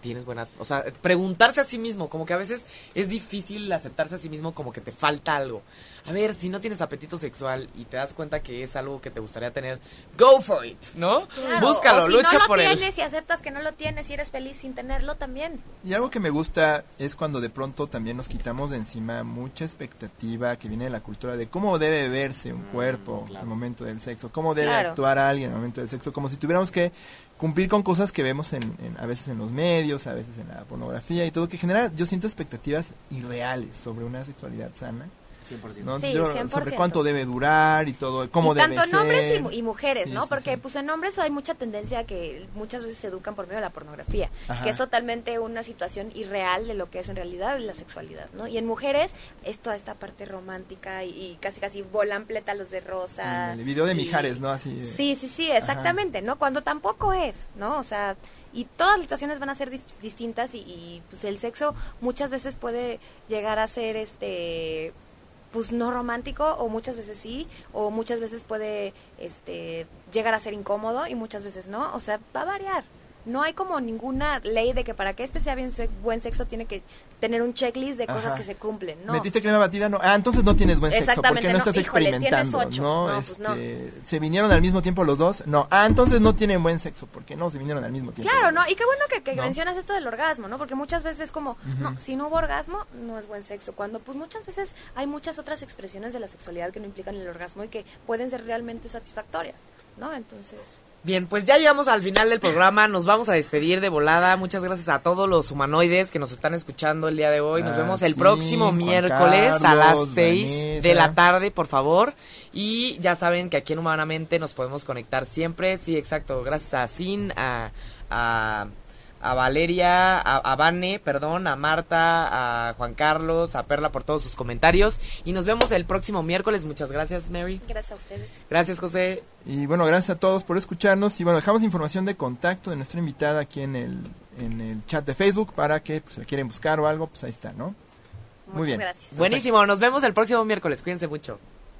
¿Tienes buena, o sea, preguntarse a sí mismo, como que a veces es difícil aceptarse a sí mismo como que te falta algo. A ver, si no tienes apetito sexual y te das cuenta que es algo que te gustaría tener, go for it, ¿no? Claro, Búscalo, o si lucha no lo por él. tienes y aceptas que no lo tienes y eres feliz sin tenerlo también. Y algo que me gusta es cuando de pronto también nos quitamos de encima mucha expectativa que viene de la cultura de cómo debe verse un cuerpo Mm, claro. al momento del sexo, cómo debe Claro. actuar alguien al momento del sexo, como si tuviéramos que cumplir con cosas que vemos en, en- a veces en los medios, a veces en la pornografía y todo, que genera, yo siento expectativas irreales sobre una sexualidad sana. 100%. ¿no? Sí, Yo- 100%. sobre cuánto debe durar y todo, cómo y debe tanto en ser. hombres y, mu- y mujeres, Sí, ¿no? sí, Porque sí. pues en hombres hay mucha tendencia a que muchas veces se educan por medio de la pornografía, Ajá. que es totalmente una situación irreal de lo que es en realidad la sexualidad, ¿no? Y en mujeres es toda esta parte romántica y, y casi casi volan pétalos de rosa. El video de y- Mijares, ¿no? Así. de- Sí, sí, sí, exactamente, ¿no? Cuando tampoco es, ¿no? O sea, y todas las situaciones van a ser distintas y, y, pues el sexo muchas veces puede llegar a ser este pues no romántico o muchas veces sí o muchas veces puede este llegar a ser incómodo y muchas veces no, o sea, va a variar. No hay como ninguna ley de que para que este sea bien se- buen sexo tiene que tener un checklist de cosas Ajá. que se cumplen, ¿no? ¿Metiste crema batida? No. Ah, entonces no tienes buen sexo. porque no no. estás Híjole, experimentando? ocho. ¿no? No, pues no. Este, ¿Se vinieron al mismo tiempo los dos? No. Ah, entonces no tienen buen sexo. porque no? Se vinieron al mismo tiempo. Claro, ¿no? Y qué bueno que, que ¿No? mencionas esto del orgasmo, ¿no? Porque muchas veces es como, no, si no hubo orgasmo, no es buen sexo. Cuando pues muchas veces hay muchas otras expresiones de la sexualidad que no implican el orgasmo y que pueden ser realmente satisfactorias, ¿no? Entonces, Bien, pues ya llegamos al final del programa, nos vamos a despedir de volada. Muchas gracias a todos los humanoides que nos están escuchando el día de hoy. Nos Ah, vemos el sí, próximo Juan miércoles a las Carlos, 6 Vanessa. de la tarde, por favor. Y ya saben que aquí en Humanamente nos podemos conectar siempre. Sí, exacto. Gracias a Sin, a, a, a Valeria, a, a Vane, perdón, a Marta, a Juan Carlos, a Perla por todos sus comentarios. Y nos vemos el próximo miércoles. Muchas gracias, Mary. Gracias a ustedes. Gracias, José. Y bueno, gracias a todos por escucharnos. Y bueno, dejamos información de contacto de nuestra invitada aquí en el, en el chat de Facebook para que pues, si la quieren buscar o algo, pues ahí está, ¿no? Muy Muchas bien. gracias. Buenísimo, nos vemos el próximo miércoles. Cuídense mucho.